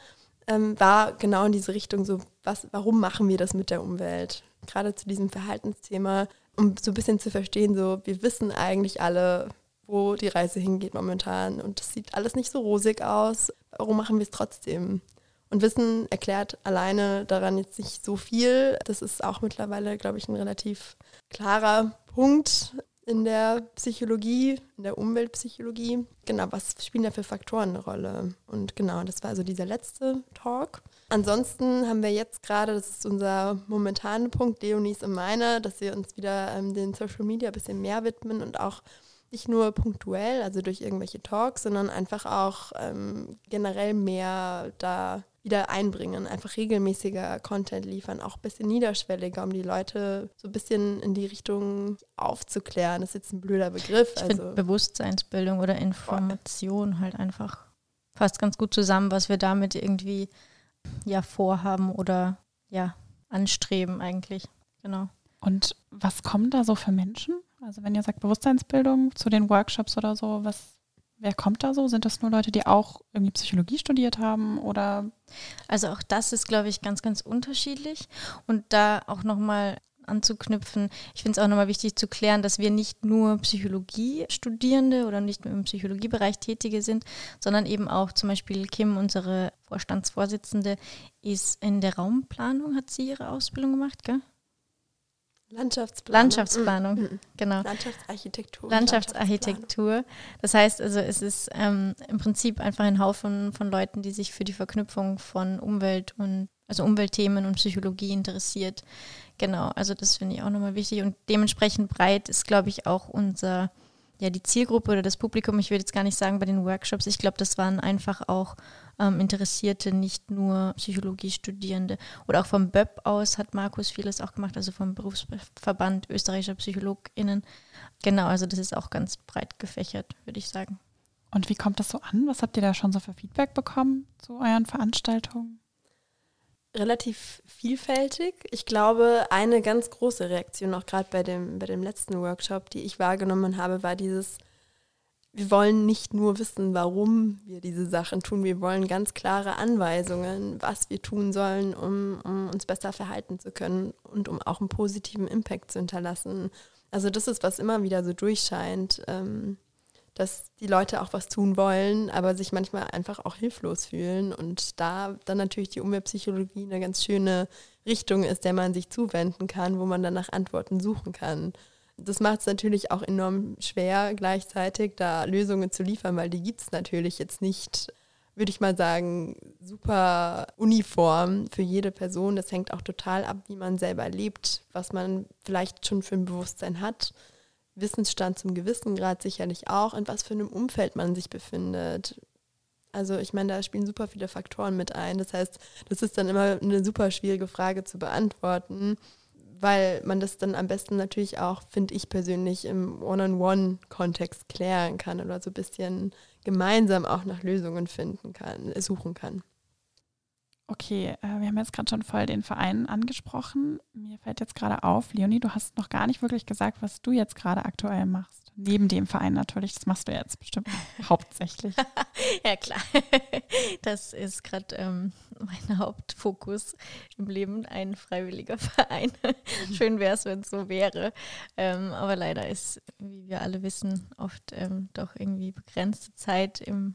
ähm, war genau in diese Richtung, so was, warum machen wir das mit der Umwelt? Gerade zu diesem Verhaltensthema, um so ein bisschen zu verstehen, so wir wissen eigentlich alle, wo die Reise hingeht momentan und es sieht alles nicht so rosig aus. Warum machen wir es trotzdem? Und Wissen erklärt alleine daran jetzt nicht so viel. Das ist auch mittlerweile, glaube ich, ein relativ klarer Punkt in der Psychologie, in der Umweltpsychologie. Genau, was spielen da für Faktoren eine Rolle? Und genau, das war also dieser letzte Talk. Ansonsten haben wir jetzt gerade, das ist unser momentaner Punkt, Leonis und meiner, dass wir uns wieder ähm, den Social Media ein bisschen mehr widmen und auch nicht nur punktuell, also durch irgendwelche Talks, sondern einfach auch ähm, generell mehr da wieder einbringen, einfach regelmäßiger Content liefern, auch ein bisschen niederschwelliger, um die Leute so ein bisschen in die Richtung aufzuklären. Das ist jetzt ein blöder Begriff. Ich also finde Bewusstseinsbildung oder Information voll. halt einfach fasst ganz gut zusammen, was wir damit irgendwie ja vorhaben oder ja anstreben eigentlich. Genau. Und was kommen da so für Menschen? Also wenn ihr sagt Bewusstseinsbildung zu den Workshops oder so, was Wer kommt da so? Sind das nur Leute, die auch irgendwie Psychologie studiert haben oder? Also auch das ist, glaube ich, ganz, ganz unterschiedlich. Und da auch nochmal anzuknüpfen, ich finde es auch nochmal wichtig zu klären, dass wir nicht nur Psychologie-Studierende oder nicht nur im Psychologiebereich Tätige sind, sondern eben auch zum Beispiel Kim, unsere Vorstandsvorsitzende, ist in der Raumplanung, hat sie ihre Ausbildung gemacht, gell? Landschaftsplanung. Landschaftsplanung, mhm. genau. Landschaftsarchitektur. Landschaftsarchitektur. Das heißt also, es ist ähm, im Prinzip einfach ein Haufen von Leuten, die sich für die Verknüpfung von Umwelt und also Umweltthemen und Psychologie interessiert. Genau, also das finde ich auch nochmal wichtig und dementsprechend breit ist, glaube ich, auch unser, ja, die Zielgruppe oder das Publikum. Ich würde jetzt gar nicht sagen bei den Workshops. Ich glaube, das waren einfach auch ähm, Interessierte, nicht nur Psychologiestudierende. Oder auch vom BÖP aus hat Markus vieles auch gemacht, also vom Berufsverband österreichischer PsychologInnen. Genau, also das ist auch ganz breit gefächert, würde ich sagen. Und wie kommt das so an? Was habt ihr da schon so für Feedback bekommen zu euren Veranstaltungen? Relativ vielfältig. Ich glaube, eine ganz große Reaktion, auch gerade bei dem, bei dem letzten Workshop, die ich wahrgenommen habe, war dieses, wir wollen nicht nur wissen, warum wir diese Sachen tun, wir wollen ganz klare Anweisungen, was wir tun sollen, um, um uns besser verhalten zu können und um auch einen positiven Impact zu hinterlassen. Also das ist, was immer wieder so durchscheint. Ähm, dass die Leute auch was tun wollen, aber sich manchmal einfach auch hilflos fühlen. Und da dann natürlich die Umweltpsychologie eine ganz schöne Richtung ist, der man sich zuwenden kann, wo man dann nach Antworten suchen kann. Das macht es natürlich auch enorm schwer, gleichzeitig da Lösungen zu liefern, weil die gibt es natürlich jetzt nicht, würde ich mal sagen, super uniform für jede Person. Das hängt auch total ab, wie man selber lebt, was man vielleicht schon für ein Bewusstsein hat Wissensstand zum gewissen Grad sicherlich auch, in was für einem Umfeld man sich befindet. Also ich meine, da spielen super viele Faktoren mit ein. Das heißt, das ist dann immer eine super schwierige Frage zu beantworten, weil man das dann am besten natürlich auch, finde ich persönlich, im One-on-One-Kontext klären kann oder so ein bisschen gemeinsam auch nach Lösungen finden kann, suchen kann. Okay, äh, wir haben jetzt gerade schon voll den Verein angesprochen. Mir fällt jetzt gerade auf, Leonie, du hast noch gar nicht wirklich gesagt, was du jetzt gerade aktuell machst. Neben dem Verein natürlich, das machst du jetzt bestimmt hauptsächlich. ja, klar. Das ist gerade ähm, mein Hauptfokus im Leben, ein freiwilliger Verein. Schön wäre es, wenn es so wäre. Ähm, aber leider ist, wie wir alle wissen, oft ähm, doch irgendwie begrenzte Zeit im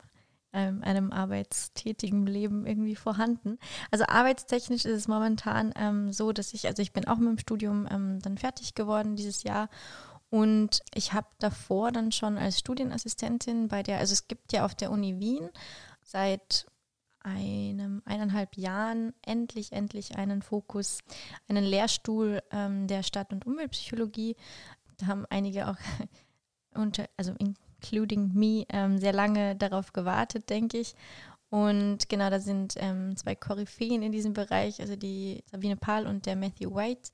ähm, einem arbeitstätigen Leben irgendwie vorhanden. Also arbeitstechnisch ist es momentan ähm, so, dass ich, also ich bin auch mit dem Studium ähm, dann fertig geworden dieses Jahr und ich habe davor dann schon als Studienassistentin bei der, also es gibt ja auf der Uni Wien seit einem eineinhalb Jahren endlich, endlich einen Fokus, einen Lehrstuhl ähm, der Stadt- und Umweltpsychologie. Da haben einige auch unter, also in including me, ähm, sehr lange darauf gewartet, denke ich. Und genau, da sind ähm, zwei Koryphäen in diesem Bereich, also die Sabine Pahl und der Matthew White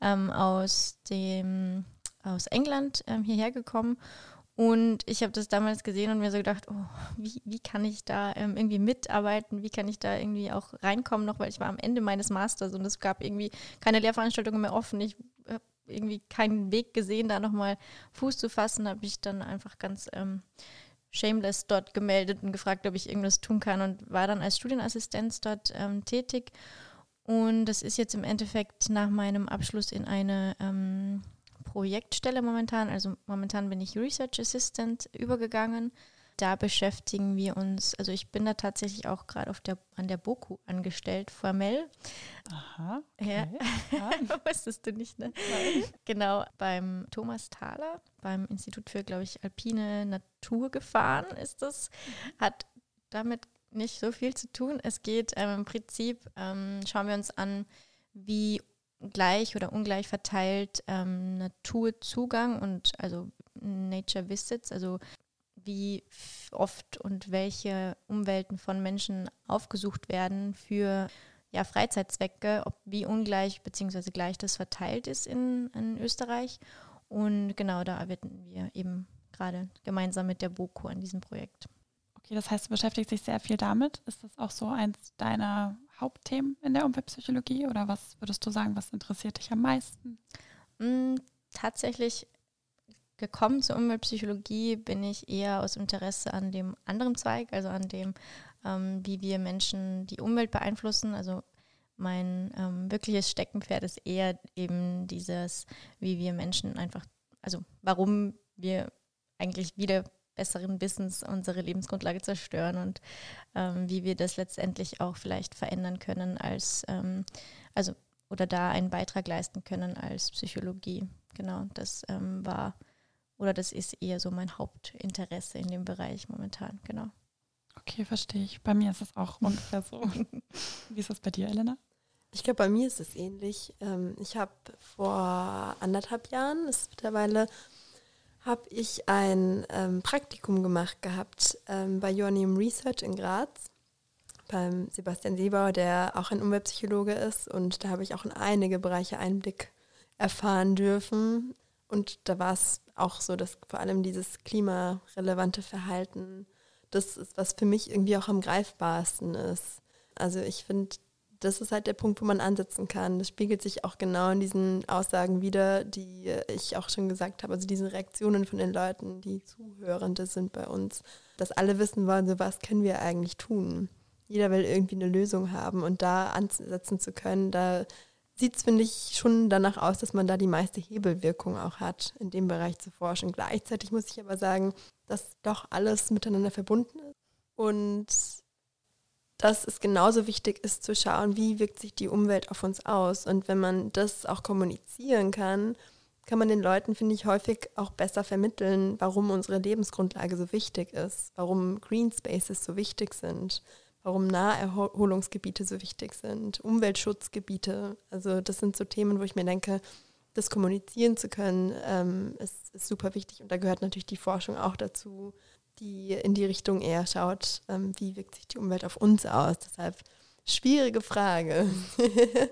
ähm, aus, dem, aus England ähm, hierher gekommen. Und ich habe das damals gesehen und mir so gedacht, oh, wie, wie kann ich da ähm, irgendwie mitarbeiten? Wie kann ich da irgendwie auch reinkommen noch? Weil ich war am Ende meines Masters und es gab irgendwie keine Lehrveranstaltungen mehr offen. Ich irgendwie keinen Weg gesehen, da nochmal Fuß zu fassen, habe ich dann einfach ganz ähm, shameless dort gemeldet und gefragt, ob ich irgendwas tun kann und war dann als Studienassistenz dort ähm, tätig. Und das ist jetzt im Endeffekt nach meinem Abschluss in eine ähm, Projektstelle momentan. Also momentan bin ich Research Assistant übergegangen da beschäftigen wir uns, also ich bin da tatsächlich auch gerade der, an der BOKU angestellt, formell. Aha. Okay. Ja, ja. wusstest du nicht, ne? Nein. Genau, beim Thomas Thaler, beim Institut für, glaube ich, alpine Naturgefahren ist das, hat damit nicht so viel zu tun. Es geht ähm, im Prinzip, ähm, schauen wir uns an, wie gleich oder ungleich verteilt ähm, Naturzugang und also Nature Visits, also wie oft und welche Umwelten von Menschen aufgesucht werden für ja, Freizeitzwecke, ob wie ungleich bzw. gleich das verteilt ist in, in Österreich. Und genau da arbeiten wir eben gerade gemeinsam mit der BOKU an diesem Projekt. Okay, das heißt, du beschäftigst dich sehr viel damit. Ist das auch so eins deiner Hauptthemen in der Umweltpsychologie oder was würdest du sagen, was interessiert dich am meisten? Mm, tatsächlich gekommen zur Umweltpsychologie bin ich eher aus Interesse an dem anderen Zweig, also an dem, ähm, wie wir Menschen die Umwelt beeinflussen. Also mein ähm, wirkliches Steckenpferd ist eher eben dieses, wie wir Menschen einfach, also warum wir eigentlich wieder besseren Wissens unsere Lebensgrundlage zerstören und ähm, wie wir das letztendlich auch vielleicht verändern können als, ähm, also oder da einen Beitrag leisten können als Psychologie. Genau, das ähm, war oder das ist eher so mein Hauptinteresse in dem Bereich momentan, genau. Okay, verstehe ich. Bei mir ist es auch ungefähr so. Wie ist das bei dir, Elena? Ich glaube, bei mir ist es ähnlich. Ähm, ich habe vor anderthalb Jahren, ist mittlerweile, habe ich ein ähm, Praktikum gemacht gehabt ähm, bei Joanneum Research in Graz beim Sebastian Seebauer, der auch ein Umweltpsychologe ist. Und da habe ich auch in einige Bereiche Einblick erfahren dürfen. Und da war es auch so, dass vor allem dieses klimarelevante Verhalten, das ist, was für mich irgendwie auch am greifbarsten ist. Also ich finde, das ist halt der Punkt, wo man ansetzen kann. Das spiegelt sich auch genau in diesen Aussagen wieder, die ich auch schon gesagt habe, also diese Reaktionen von den Leuten, die Zuhörende sind bei uns, dass alle wissen wollen, so was können wir eigentlich tun. Jeder will irgendwie eine Lösung haben und da ansetzen zu können, da sieht es, finde ich, schon danach aus, dass man da die meiste Hebelwirkung auch hat, in dem Bereich zu forschen. Gleichzeitig muss ich aber sagen, dass doch alles miteinander verbunden ist und dass es genauso wichtig ist zu schauen, wie wirkt sich die Umwelt auf uns aus. Und wenn man das auch kommunizieren kann, kann man den Leuten, finde ich, häufig auch besser vermitteln, warum unsere Lebensgrundlage so wichtig ist, warum Green Spaces so wichtig sind warum Naherholungsgebiete so wichtig sind, Umweltschutzgebiete. Also das sind so Themen, wo ich mir denke, das kommunizieren zu können, ähm, ist, ist, super wichtig. Und da gehört natürlich die Forschung auch dazu, die in die Richtung eher schaut, ähm, wie wirkt sich die Umwelt auf uns aus. Deshalb schwierige Frage.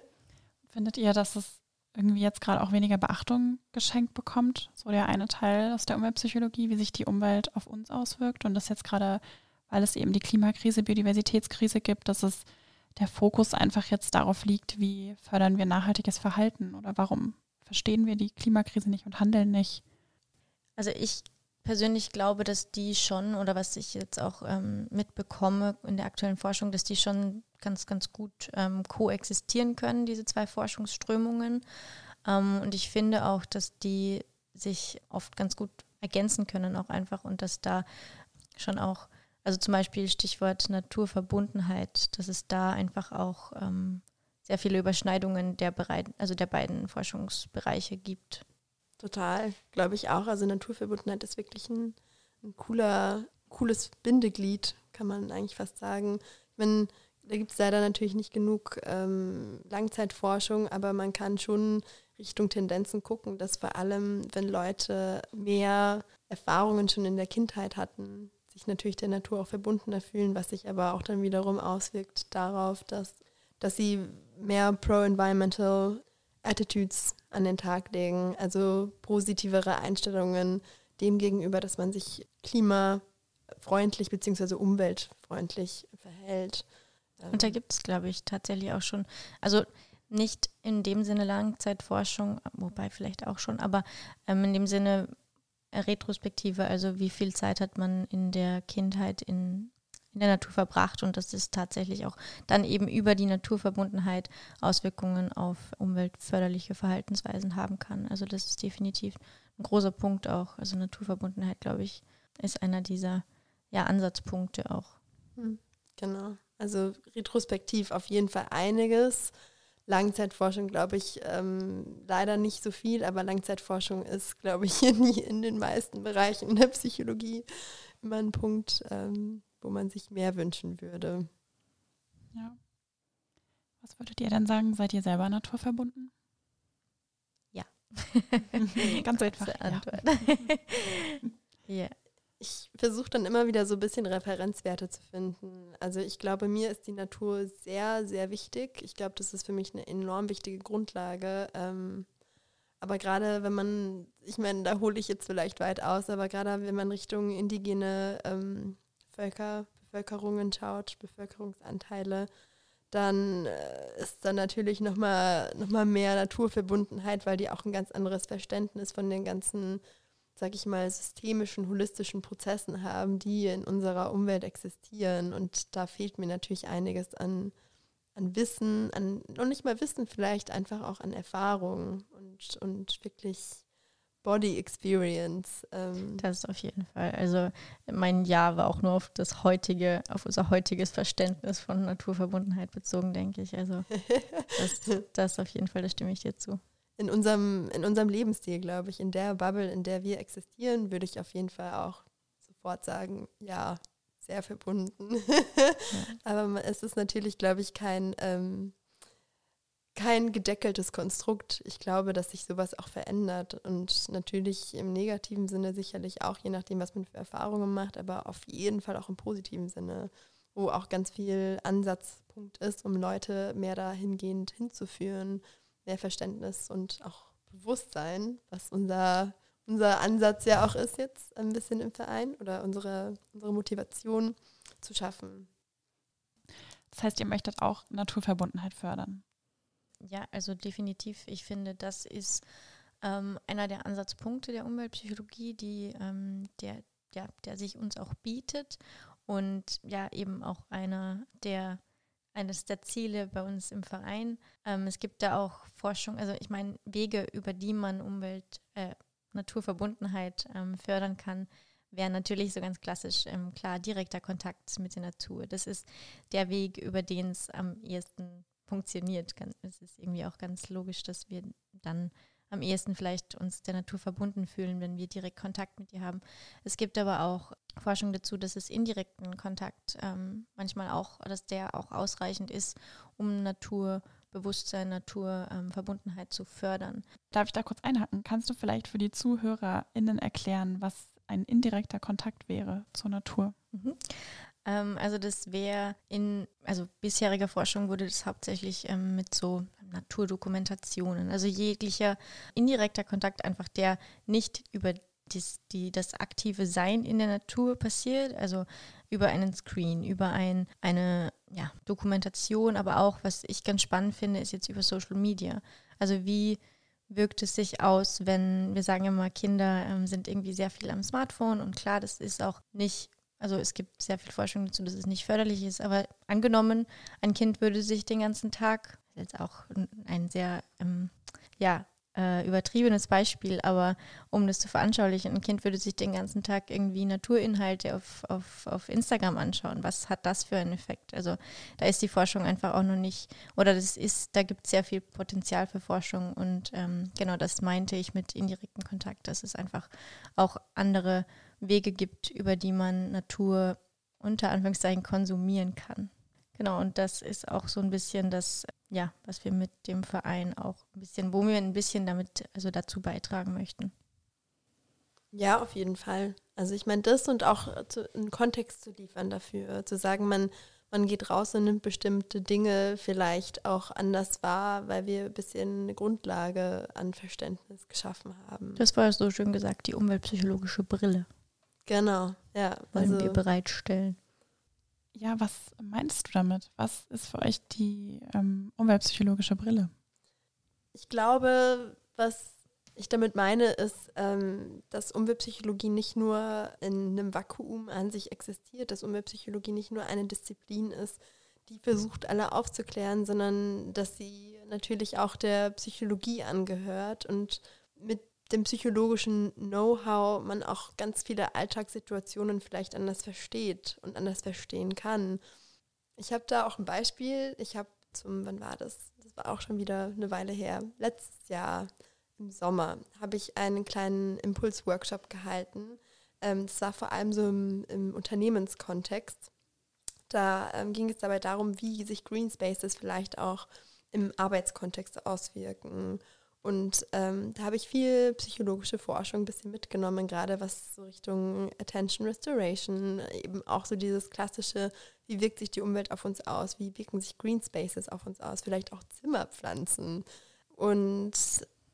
Findet ihr, dass es irgendwie jetzt gerade auch weniger Beachtung geschenkt bekommt? So der eine Teil aus der Umweltpsychologie, wie sich die Umwelt auf uns auswirkt und das jetzt gerade weil es eben die Klimakrise, Biodiversitätskrise gibt, dass es der Fokus einfach jetzt darauf liegt, wie fördern wir nachhaltiges Verhalten oder warum verstehen wir die Klimakrise nicht und handeln nicht. Also ich persönlich glaube, dass die schon, oder was ich jetzt auch ähm, mitbekomme in der aktuellen Forschung, dass die schon ganz, ganz gut ähm, koexistieren können, diese zwei Forschungsströmungen. Ähm, und ich finde auch, dass die sich oft ganz gut ergänzen können auch einfach und dass da schon auch also zum Beispiel Stichwort Naturverbundenheit, dass es da einfach auch ähm, sehr viele Überschneidungen der, bereit, also der beiden Forschungsbereiche gibt. Total, glaube ich auch. Also Naturverbundenheit ist wirklich ein, ein cooler, cooles Bindeglied, kann man eigentlich fast sagen. Ich da gibt es leider natürlich nicht genug ähm, Langzeitforschung, aber man kann schon Richtung Tendenzen gucken, dass vor allem, wenn Leute mehr Erfahrungen schon in der Kindheit hatten, sich natürlich der Natur auch verbundener fühlen, was sich aber auch dann wiederum auswirkt darauf, dass, dass sie mehr pro-environmental Attitudes an den Tag legen, also positivere Einstellungen dem gegenüber, dass man sich klimafreundlich bzw. umweltfreundlich verhält. Und da gibt es, glaube ich, tatsächlich auch schon, also nicht in dem Sinne Langzeitforschung, wobei vielleicht auch schon, aber ähm, in dem Sinne Retrospektive, also wie viel Zeit hat man in der Kindheit in, in der Natur verbracht und das ist tatsächlich auch dann eben über die Naturverbundenheit Auswirkungen auf umweltförderliche Verhaltensweisen haben kann. Also das ist definitiv ein großer Punkt auch. Also Naturverbundenheit, glaube ich, ist einer dieser ja, Ansatzpunkte auch. Hm, genau. Also retrospektiv auf jeden Fall einiges. Langzeitforschung, glaube ich, ähm, leider nicht so viel, aber Langzeitforschung ist, glaube ich, in, in, den meisten Bereichen der Psychologie immer ein Punkt, ähm, wo man sich mehr wünschen würde. Ja. Was würdet ihr denn sagen? Seid ihr selber naturverbunden? Ja. Ganz einfach. Antwort. Ja. ja ich versuche dann immer wieder so ein bisschen Referenzwerte zu finden. Also ich glaube, mir ist die Natur sehr, sehr wichtig. Ich glaube, das ist für mich eine enorm wichtige Grundlage. Ähm, aber gerade wenn man, ich meine, da hole ich jetzt vielleicht weit aus, aber gerade wenn man Richtung indigene ähm, Völker, Bevölkerungen schaut, Bevölkerungsanteile, dann äh, ist da natürlich nochmal noch mal mehr Naturverbundenheit, weil die auch ein ganz anderes Verständnis von den ganzen sag ich mal, systemischen, holistischen Prozessen haben, die in unserer Umwelt existieren. Und da fehlt mir natürlich einiges an, an Wissen, an, noch nicht mal Wissen, vielleicht einfach auch an Erfahrung und, und wirklich Body Experience. Ähm. Das auf jeden Fall. Also mein Ja war auch nur auf das heutige, auf unser heutiges Verständnis von Naturverbundenheit bezogen, denke ich. Also das, das auf jeden Fall, da stimme ich dir zu in unserem, in unserem Lebensstil, glaube ich, in der Bubble, in der wir existieren, würde ich auf jeden Fall auch sofort sagen, ja, sehr verbunden. ja. Aber es ist natürlich, glaube ich, kein, ähm, kein gedeckeltes Konstrukt. Ich glaube, dass sich sowas auch verändert und natürlich im negativen Sinne sicherlich auch, je nachdem, was man für Erfahrungen macht, aber auf jeden Fall auch im positiven Sinne, wo auch ganz viel Ansatzpunkt ist, um Leute mehr dahingehend hinzuführen, mehr Verständnis und auch Bewusstsein, was unser, unser Ansatz ja auch ist jetzt ein bisschen im Verein oder unsere, unsere Motivation zu schaffen. Das heißt, ihr möchtet auch Naturverbundenheit fördern. Ja, also definitiv. Ich finde, das ist ähm, einer der Ansatzpunkte der Umweltpsychologie, die, ähm, der, ja, der sich uns auch bietet und ja eben auch einer der eines der Ziele bei uns im Verein. Ähm, es gibt da auch Forschung, also ich meine Wege, über die man Umwelt, äh, Naturverbundenheit ähm, fördern kann, wäre natürlich so ganz klassisch, ähm, klar, direkter Kontakt mit der Natur. Das ist der Weg, über den es am ehesten funktioniert. Es ist irgendwie auch ganz logisch, dass wir dann am ehesten vielleicht uns der Natur verbunden fühlen, wenn wir direkt Kontakt mit ihr haben. Es gibt aber auch Forschung dazu, dass es indirekten Kontakt ähm, manchmal auch, dass der auch ausreichend ist, um Naturbewusstsein, Naturverbundenheit ähm, zu fördern. Darf ich da kurz einhaken? Kannst du vielleicht für die ZuhörerInnen erklären, was ein indirekter Kontakt wäre zur Natur? Mhm. Ähm, also das wäre in, also bisheriger Forschung wurde das hauptsächlich ähm, mit so Naturdokumentationen, also jeglicher indirekter Kontakt einfach, der nicht über das, die, das aktive Sein in der Natur passiert, also über einen Screen, über ein, eine ja, Dokumentation, aber auch, was ich ganz spannend finde, ist jetzt über Social Media. Also wie wirkt es sich aus, wenn wir sagen immer, Kinder ähm, sind irgendwie sehr viel am Smartphone? Und klar, das ist auch nicht also es gibt sehr viel Forschung dazu, dass es nicht förderlich ist, aber angenommen, ein Kind würde sich den ganzen Tag, jetzt auch ein sehr, ähm, ja, äh, übertriebenes Beispiel, aber um das zu veranschaulichen, ein Kind würde sich den ganzen Tag irgendwie Naturinhalte auf, auf, auf Instagram anschauen. Was hat das für einen Effekt? Also da ist die Forschung einfach auch noch nicht, oder das ist, da gibt es sehr viel Potenzial für Forschung und ähm, genau das meinte ich mit indirektem Kontakt, dass es einfach auch andere Wege gibt, über die man Natur unter Anführungszeichen konsumieren kann. Genau, und das ist auch so ein bisschen das, ja, was wir mit dem Verein auch ein bisschen, wo wir ein bisschen damit, also dazu beitragen möchten. Ja, auf jeden Fall. Also ich meine, das und auch zu, einen Kontext zu liefern dafür, zu sagen, man, man geht raus und nimmt bestimmte Dinge vielleicht auch anders wahr, weil wir ein bisschen eine Grundlage an Verständnis geschaffen haben. Das war so schön gesagt, die umweltpsychologische Brille. Genau, ja. Wollen also, wir bereitstellen. Ja, was meinst du damit? Was ist für euch die ähm, umweltpsychologische Brille? Ich glaube, was ich damit meine, ist, ähm, dass Umweltpsychologie nicht nur in einem Vakuum an sich existiert, dass Umweltpsychologie nicht nur eine Disziplin ist, die versucht, alle aufzuklären, sondern dass sie natürlich auch der Psychologie angehört und mit dem psychologischen Know-how man auch ganz viele Alltagssituationen vielleicht anders versteht und anders verstehen kann. Ich habe da auch ein Beispiel. Ich habe zum, wann war das? Das war auch schon wieder eine Weile her. Letztes Jahr im Sommer habe ich einen kleinen Impuls-Workshop gehalten. Ähm, das war vor allem so im, im Unternehmenskontext. Da ähm, ging es dabei darum, wie sich Green Spaces vielleicht auch im Arbeitskontext auswirken und ähm, da habe ich viel psychologische Forschung ein bisschen mitgenommen, gerade was so Richtung Attention Restoration, eben auch so dieses klassische, wie wirkt sich die Umwelt auf uns aus, wie wirken sich Green Spaces auf uns aus, vielleicht auch Zimmerpflanzen. Und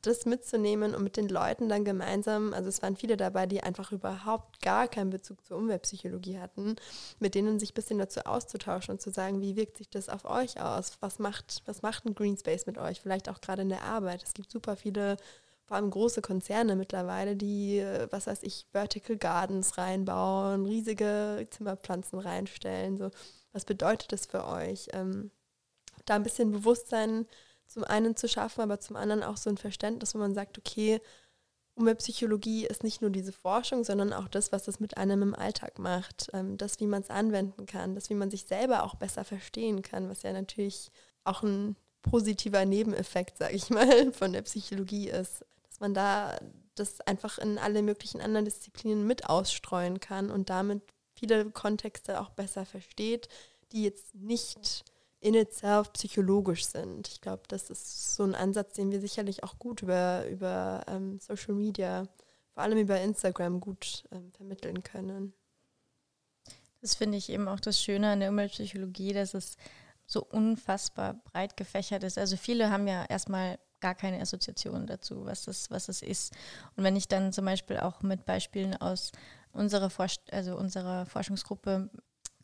das mitzunehmen und mit den Leuten dann gemeinsam, also es waren viele dabei, die einfach überhaupt gar keinen Bezug zur Umweltpsychologie hatten, mit denen sich ein bisschen dazu auszutauschen und zu sagen, wie wirkt sich das auf euch aus? Was macht, was macht ein Green Space mit euch? Vielleicht auch gerade in der Arbeit. Es gibt super viele, vor allem große Konzerne mittlerweile, die, was weiß ich, Vertical Gardens reinbauen, riesige Zimmerpflanzen reinstellen. So, was bedeutet das für euch? Ähm, da ein bisschen Bewusstsein zum einen zu schaffen, aber zum anderen auch so ein Verständnis, wo man sagt, okay, Umweltpsychologie ist nicht nur diese Forschung, sondern auch das, was es mit einem im Alltag macht. Ähm, das, wie man es anwenden kann, das, wie man sich selber auch besser verstehen kann, was ja natürlich auch ein positiver Nebeneffekt, sage ich mal, von der Psychologie ist. Dass man da das einfach in alle möglichen anderen Disziplinen mit ausstreuen kann und damit viele Kontexte auch besser versteht, die jetzt nicht in itself psychologisch sind. Ich glaube, das ist so ein Ansatz, den wir sicherlich auch gut über, über ähm, Social Media, vor allem über Instagram, gut ähm, vermitteln können. Das finde ich eben auch das Schöne an der Umweltpsychologie, dass es so unfassbar breit gefächert ist. Also viele haben ja erstmal gar keine Assoziation dazu, was das, was das ist. Und wenn ich dann zum Beispiel auch mit Beispielen aus unserer, Forsch also unserer Forschungsgruppe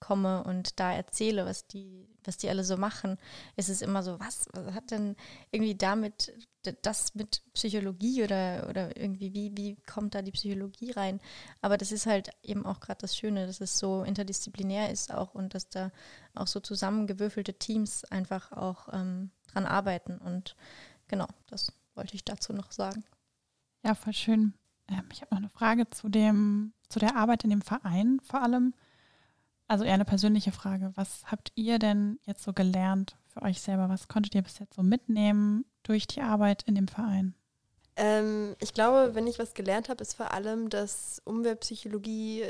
komme und da erzähle, was die, was die alle so machen, ist es immer so, was, was hat denn irgendwie damit das mit Psychologie oder, oder irgendwie, wie, wie kommt da die Psychologie rein? Aber das ist halt eben auch gerade das Schöne, dass es so interdisziplinär ist auch und dass da auch so zusammengewürfelte Teams einfach auch ähm, dran arbeiten. Und genau, das wollte ich dazu noch sagen. Ja, voll schön. Ähm, ich habe noch eine Frage zu dem, zu der Arbeit in dem Verein vor allem. Also eher eine persönliche Frage. Was habt ihr denn jetzt so gelernt für euch selber? Was konntet ihr bis jetzt so mitnehmen durch die Arbeit in dem Verein? Ähm, ich glaube, wenn ich was gelernt habe, ist vor allem, dass Umweltpsychologie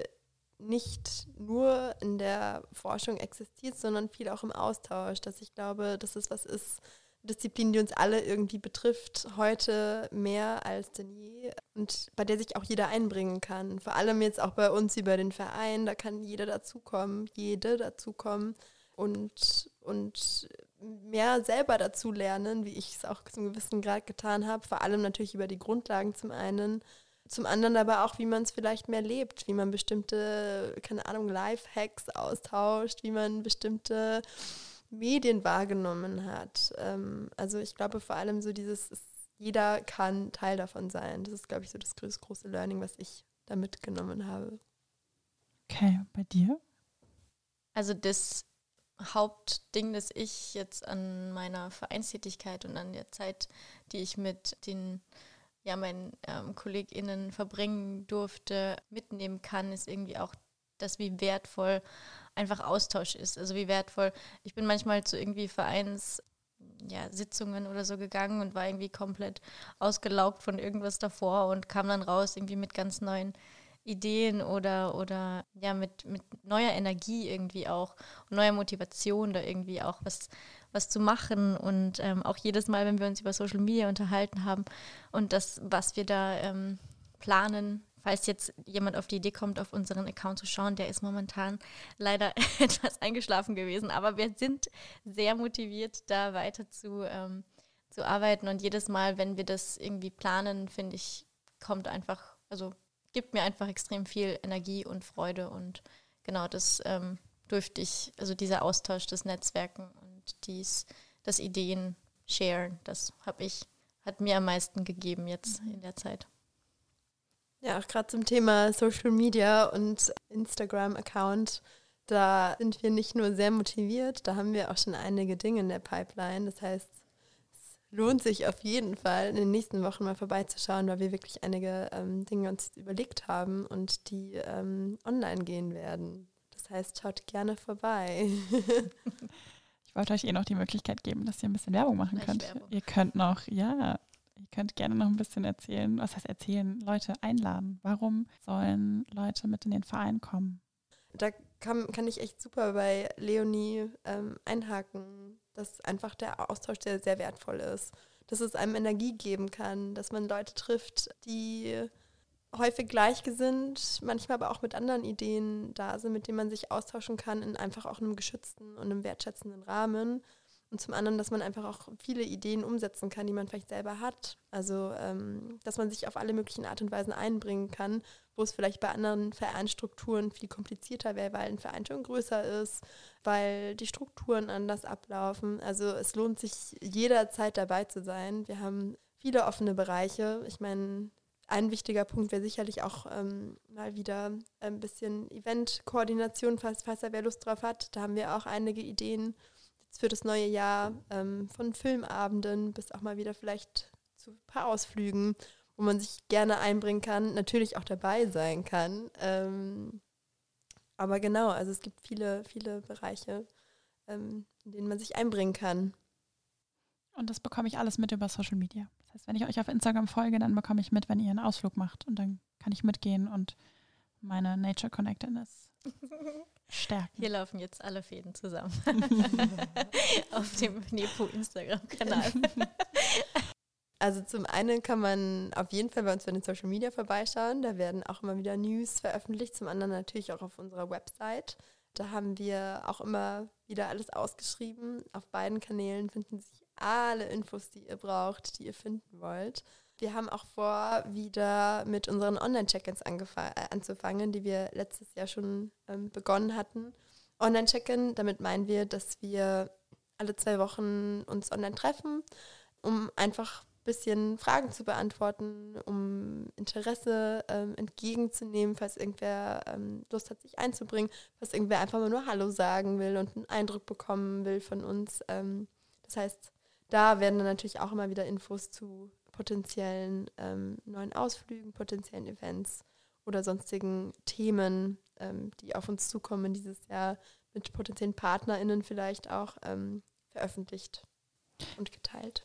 nicht nur in der Forschung existiert, sondern viel auch im Austausch. Dass ich glaube, dass es was ist, Disziplin, die uns alle irgendwie betrifft, heute mehr als denn je und bei der sich auch jeder einbringen kann. Vor allem jetzt auch bei uns über den Verein, da kann jeder dazukommen, jede dazukommen und, und mehr selber dazu lernen, wie ich es auch zum gewissen Grad getan habe. Vor allem natürlich über die Grundlagen zum einen, zum anderen aber auch, wie man es vielleicht mehr lebt, wie man bestimmte, keine Ahnung, Life-Hacks austauscht, wie man bestimmte Medien wahrgenommen hat. Ähm, also ich glaube vor allem so dieses, es, jeder kann Teil davon sein. Das ist, glaube ich, so das große, große Learning, was ich da mitgenommen habe. Okay, bei dir? Also das Hauptding, das ich jetzt an meiner Vereinstätigkeit und an der Zeit, die ich mit den ja, meinen ähm, KollegInnen verbringen durfte, mitnehmen kann, ist irgendwie auch das, wie wertvoll einfach Austausch ist. Also wie wertvoll. Ich bin manchmal zu irgendwie Vereins ja, Sitzungen oder so gegangen und war irgendwie komplett ausgelaugt von irgendwas davor und kam dann raus irgendwie mit ganz neuen Ideen oder, oder ja, mit, mit neuer Energie irgendwie auch und neuer Motivation da irgendwie auch was, was zu machen. Und ähm, auch jedes Mal, wenn wir uns über Social Media unterhalten haben und das, was wir da ähm, planen, falls jetzt jemand auf die Idee kommt, auf unseren Account zu schauen, der ist momentan leider etwas eingeschlafen gewesen. Aber wir sind sehr motiviert, da weiter zu, ähm, zu arbeiten. Und jedes Mal, wenn wir das irgendwie planen, finde ich, kommt einfach, also gibt mir einfach extrem viel Energie und Freude. Und genau das ähm, durfte ich, also dieser Austausch, das Netzwerken und dies, das Ideen sharen, das habe ich, hat mir am meisten gegeben jetzt in der Zeit. Ja, auch gerade zum Thema Social Media und Instagram-Account. Da sind wir nicht nur sehr motiviert, da haben wir auch schon einige Dinge in der Pipeline. Das heißt, es lohnt sich auf jeden Fall, in den nächsten Wochen mal vorbeizuschauen, weil wir wirklich einige ähm, Dinge uns überlegt haben und die ähm, online gehen werden. Das heißt, schaut gerne vorbei. ich wollte euch eh noch die Möglichkeit geben, dass ihr ein bisschen Werbung machen könnt. Werbung. Ihr könnt noch, ja, Ihr könnt gerne noch ein bisschen erzählen, was heißt erzählen, Leute einladen. Warum sollen Leute mit in den Verein kommen? Da kann, kann ich echt super bei Leonie ähm, einhaken, dass einfach der Austausch sehr, sehr wertvoll ist. Dass es einem Energie geben kann, dass man Leute trifft, die häufig gleichgesinnt, manchmal aber auch mit anderen Ideen da sind, mit denen man sich austauschen kann, in einfach auch einem geschützten und einem wertschätzenden Rahmen. Und zum anderen, dass man einfach auch viele Ideen umsetzen kann, die man vielleicht selber hat. Also, ähm, dass man sich auf alle möglichen Art und Weisen einbringen kann, wo es vielleicht bei anderen Vereinsstrukturen viel komplizierter wäre, weil ein Verein schon größer ist, weil die Strukturen anders ablaufen. Also es lohnt sich jederzeit dabei zu sein. Wir haben viele offene Bereiche. Ich meine, ein wichtiger Punkt wäre sicherlich auch ähm, mal wieder ein bisschen Eventkoordination, falls, falls da wer Lust drauf hat. Da haben wir auch einige Ideen für das neue Jahr, ähm, von Filmabenden bis auch mal wieder vielleicht zu ein paar Ausflügen, wo man sich gerne einbringen kann, natürlich auch dabei sein kann. Ähm, aber genau, also es gibt viele, viele Bereiche, ähm, in denen man sich einbringen kann. Und das bekomme ich alles mit über Social Media. Das heißt, wenn ich euch auf Instagram folge, dann bekomme ich mit, wenn ihr einen Ausflug macht und dann kann ich mitgehen und meine Nature Connectedness Stärken. Hier laufen jetzt alle Fäden zusammen. Auf dem Nepo Instagram-Kanal. Also zum einen kann man auf jeden Fall bei uns bei den Social Media vorbeischauen. Da werden auch immer wieder News veröffentlicht. Zum anderen natürlich auch auf unserer Website. Da haben wir auch immer wieder alles ausgeschrieben. Auf beiden Kanälen finden sich alle Infos, die ihr braucht, die ihr finden wollt. Wir haben auch vor, wieder mit unseren Online-Check-ins äh, anzufangen, die wir letztes Jahr schon ähm, begonnen hatten. Online-Check-in, damit meinen wir, dass wir alle zwei Wochen uns online treffen, um einfach ein bisschen Fragen zu beantworten, um Interesse ähm, entgegenzunehmen, falls irgendwer ähm, Lust hat, sich einzubringen, falls irgendwer einfach mal nur Hallo sagen will und einen Eindruck bekommen will von uns. Ähm, das heißt, da werden dann natürlich auch immer wieder Infos zu potenziellen ähm, neuen Ausflügen, potenziellen Events oder sonstigen Themen, ähm, die auf uns zukommen dieses Jahr, mit potenziellen PartnerInnen vielleicht auch ähm, veröffentlicht und geteilt.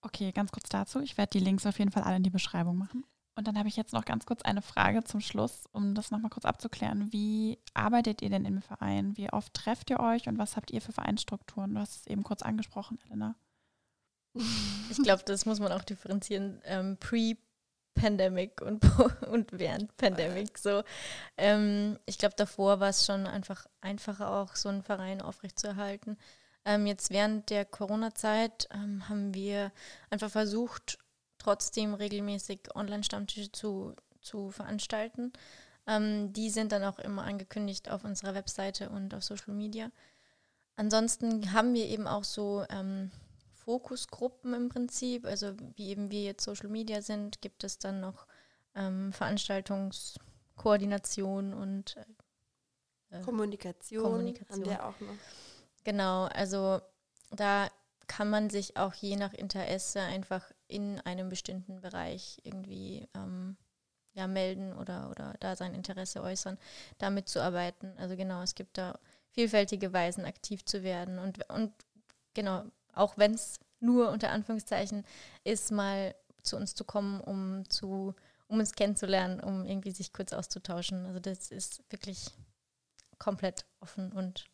Okay, ganz kurz dazu. Ich werde die Links auf jeden Fall alle in die Beschreibung machen. Und dann habe ich jetzt noch ganz kurz eine Frage zum Schluss, um das nochmal kurz abzuklären. Wie arbeitet ihr denn im Verein? Wie oft trefft ihr euch und was habt ihr für Vereinsstrukturen? Du hast es eben kurz angesprochen, Elena. Ich glaube, das muss man auch differenzieren. Ähm, Pre-Pandemic und, und während Pandemic. So. Ähm, ich glaube, davor war es schon einfach einfacher, auch so einen Verein aufrechtzuerhalten. Ähm, jetzt während der Corona-Zeit ähm, haben wir einfach versucht, trotzdem regelmäßig Online-Stammtische zu, zu veranstalten. Ähm, die sind dann auch immer angekündigt auf unserer Webseite und auf Social Media. Ansonsten haben wir eben auch so ähm, Fokusgruppen im Prinzip. Also wie eben wir jetzt Social Media sind, gibt es dann noch ähm, Veranstaltungskoordination und äh, Kommunikation, Kommunikation haben wir auch noch. Genau, also da kann man sich auch je nach Interesse einfach in einem bestimmten Bereich irgendwie ähm, ja, melden oder, oder da sein Interesse äußern, damit zu arbeiten. Also genau, es gibt da vielfältige Weisen, aktiv zu werden. Und, und genau, auch wenn es nur unter Anführungszeichen ist, mal zu uns zu kommen, um zu um uns kennenzulernen, um irgendwie sich kurz auszutauschen. Also das ist wirklich komplett offen und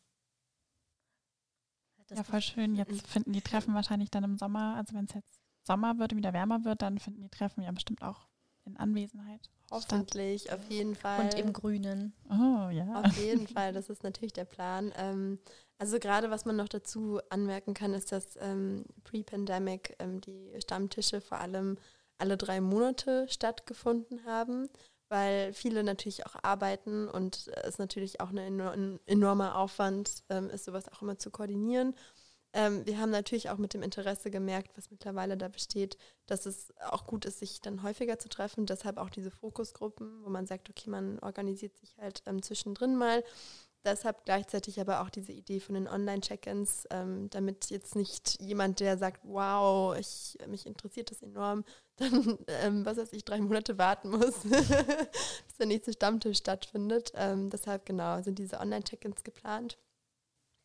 ja, voll schön. Jetzt finden die Treffen wahrscheinlich dann im Sommer, also wenn es jetzt Sommer wird und wieder wärmer wird, dann finden die Treffen ja bestimmt auch in Anwesenheit. Hoffentlich, statt. auf jeden Fall. Und im Grünen. Oh ja. Auf jeden Fall, das ist natürlich der Plan. Ähm, also gerade was man noch dazu anmerken kann, ist, dass ähm, pre-pandemic ähm, die Stammtische vor allem alle drei Monate stattgefunden haben, weil viele natürlich auch arbeiten und es natürlich auch ein enormer Aufwand ähm, ist, sowas auch immer zu koordinieren. Ähm, wir haben natürlich auch mit dem Interesse gemerkt, was mittlerweile da besteht, dass es auch gut ist, sich dann häufiger zu treffen. Deshalb auch diese Fokusgruppen, wo man sagt, okay, man organisiert sich halt ähm, zwischendrin mal Deshalb gleichzeitig aber auch diese Idee von den Online-Check-ins, ähm, damit jetzt nicht jemand, der sagt, wow, ich, mich interessiert das enorm, dann, ähm, was weiß ich, drei Monate warten muss, bis der nächste Stammtisch stattfindet. Ähm, deshalb genau sind diese Online-Check-ins geplant.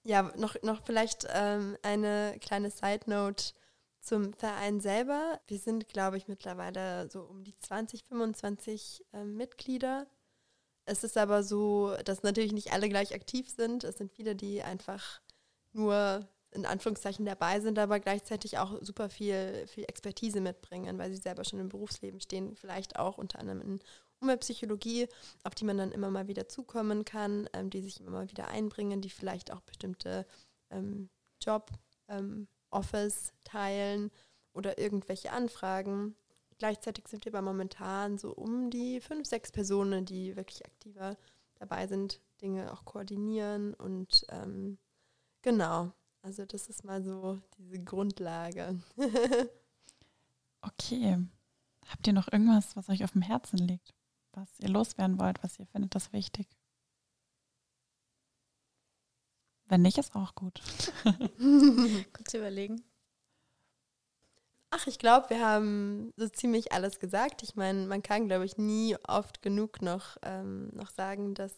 Ja, noch, noch vielleicht ähm, eine kleine Side-Note zum Verein selber. Wir sind, glaube ich, mittlerweile so um die 20, 25 ähm, Mitglieder es ist aber so, dass natürlich nicht alle gleich aktiv sind. Es sind viele, die einfach nur in Anführungszeichen dabei sind, aber gleichzeitig auch super viel, viel Expertise mitbringen, weil sie selber schon im Berufsleben stehen, vielleicht auch unter anderem in Umweltpsychologie, auf die man dann immer mal wieder zukommen kann, ähm, die sich immer mal wieder einbringen, die vielleicht auch bestimmte ähm, Job, ähm, Office teilen oder irgendwelche Anfragen Gleichzeitig sind wir aber momentan so um die fünf, sechs Personen, die wirklich aktiver dabei sind, Dinge auch koordinieren und ähm, genau. Also das ist mal so diese Grundlage. okay. Habt ihr noch irgendwas, was euch auf dem Herzen liegt, was ihr loswerden wollt, was ihr findet das wichtig? Wenn nicht, ist auch gut. Kurz überlegen. Ach, ich glaube, wir haben so ziemlich alles gesagt. Ich meine, man kann, glaube ich, nie oft genug noch, ähm, noch sagen, dass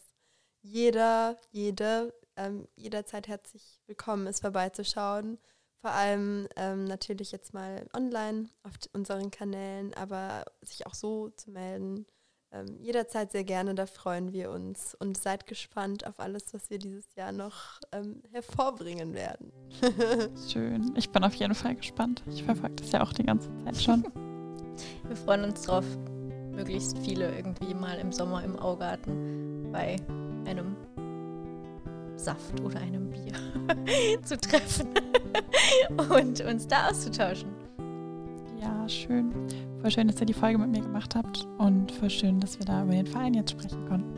jeder, jede ähm, jederzeit herzlich willkommen ist, vorbeizuschauen. Vor allem ähm, natürlich jetzt mal online auf unseren Kanälen, aber sich auch so zu melden, ähm, jederzeit sehr gerne, da freuen wir uns und seid gespannt auf alles, was wir dieses Jahr noch ähm, hervorbringen werden. Schön. Ich bin auf jeden Fall gespannt. Ich verfolge das ja auch die ganze Zeit schon. Wir freuen uns drauf, möglichst viele irgendwie mal im Sommer im Augarten bei einem Saft oder einem Bier zu treffen und uns da auszutauschen. Ja, schön. Voll schön, dass ihr die Folge mit mir gemacht habt und voll schön, dass wir da über den Verein jetzt sprechen konnten.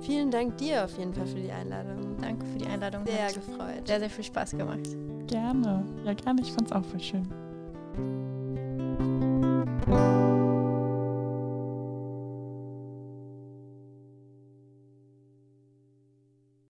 Vielen Dank dir auf jeden Fall für die Einladung. Danke für die Einladung. Sehr Hat gefreut. Sehr, sehr viel Spaß gemacht. Gerne. Ja, gerne. Ich fand es auch voll schön.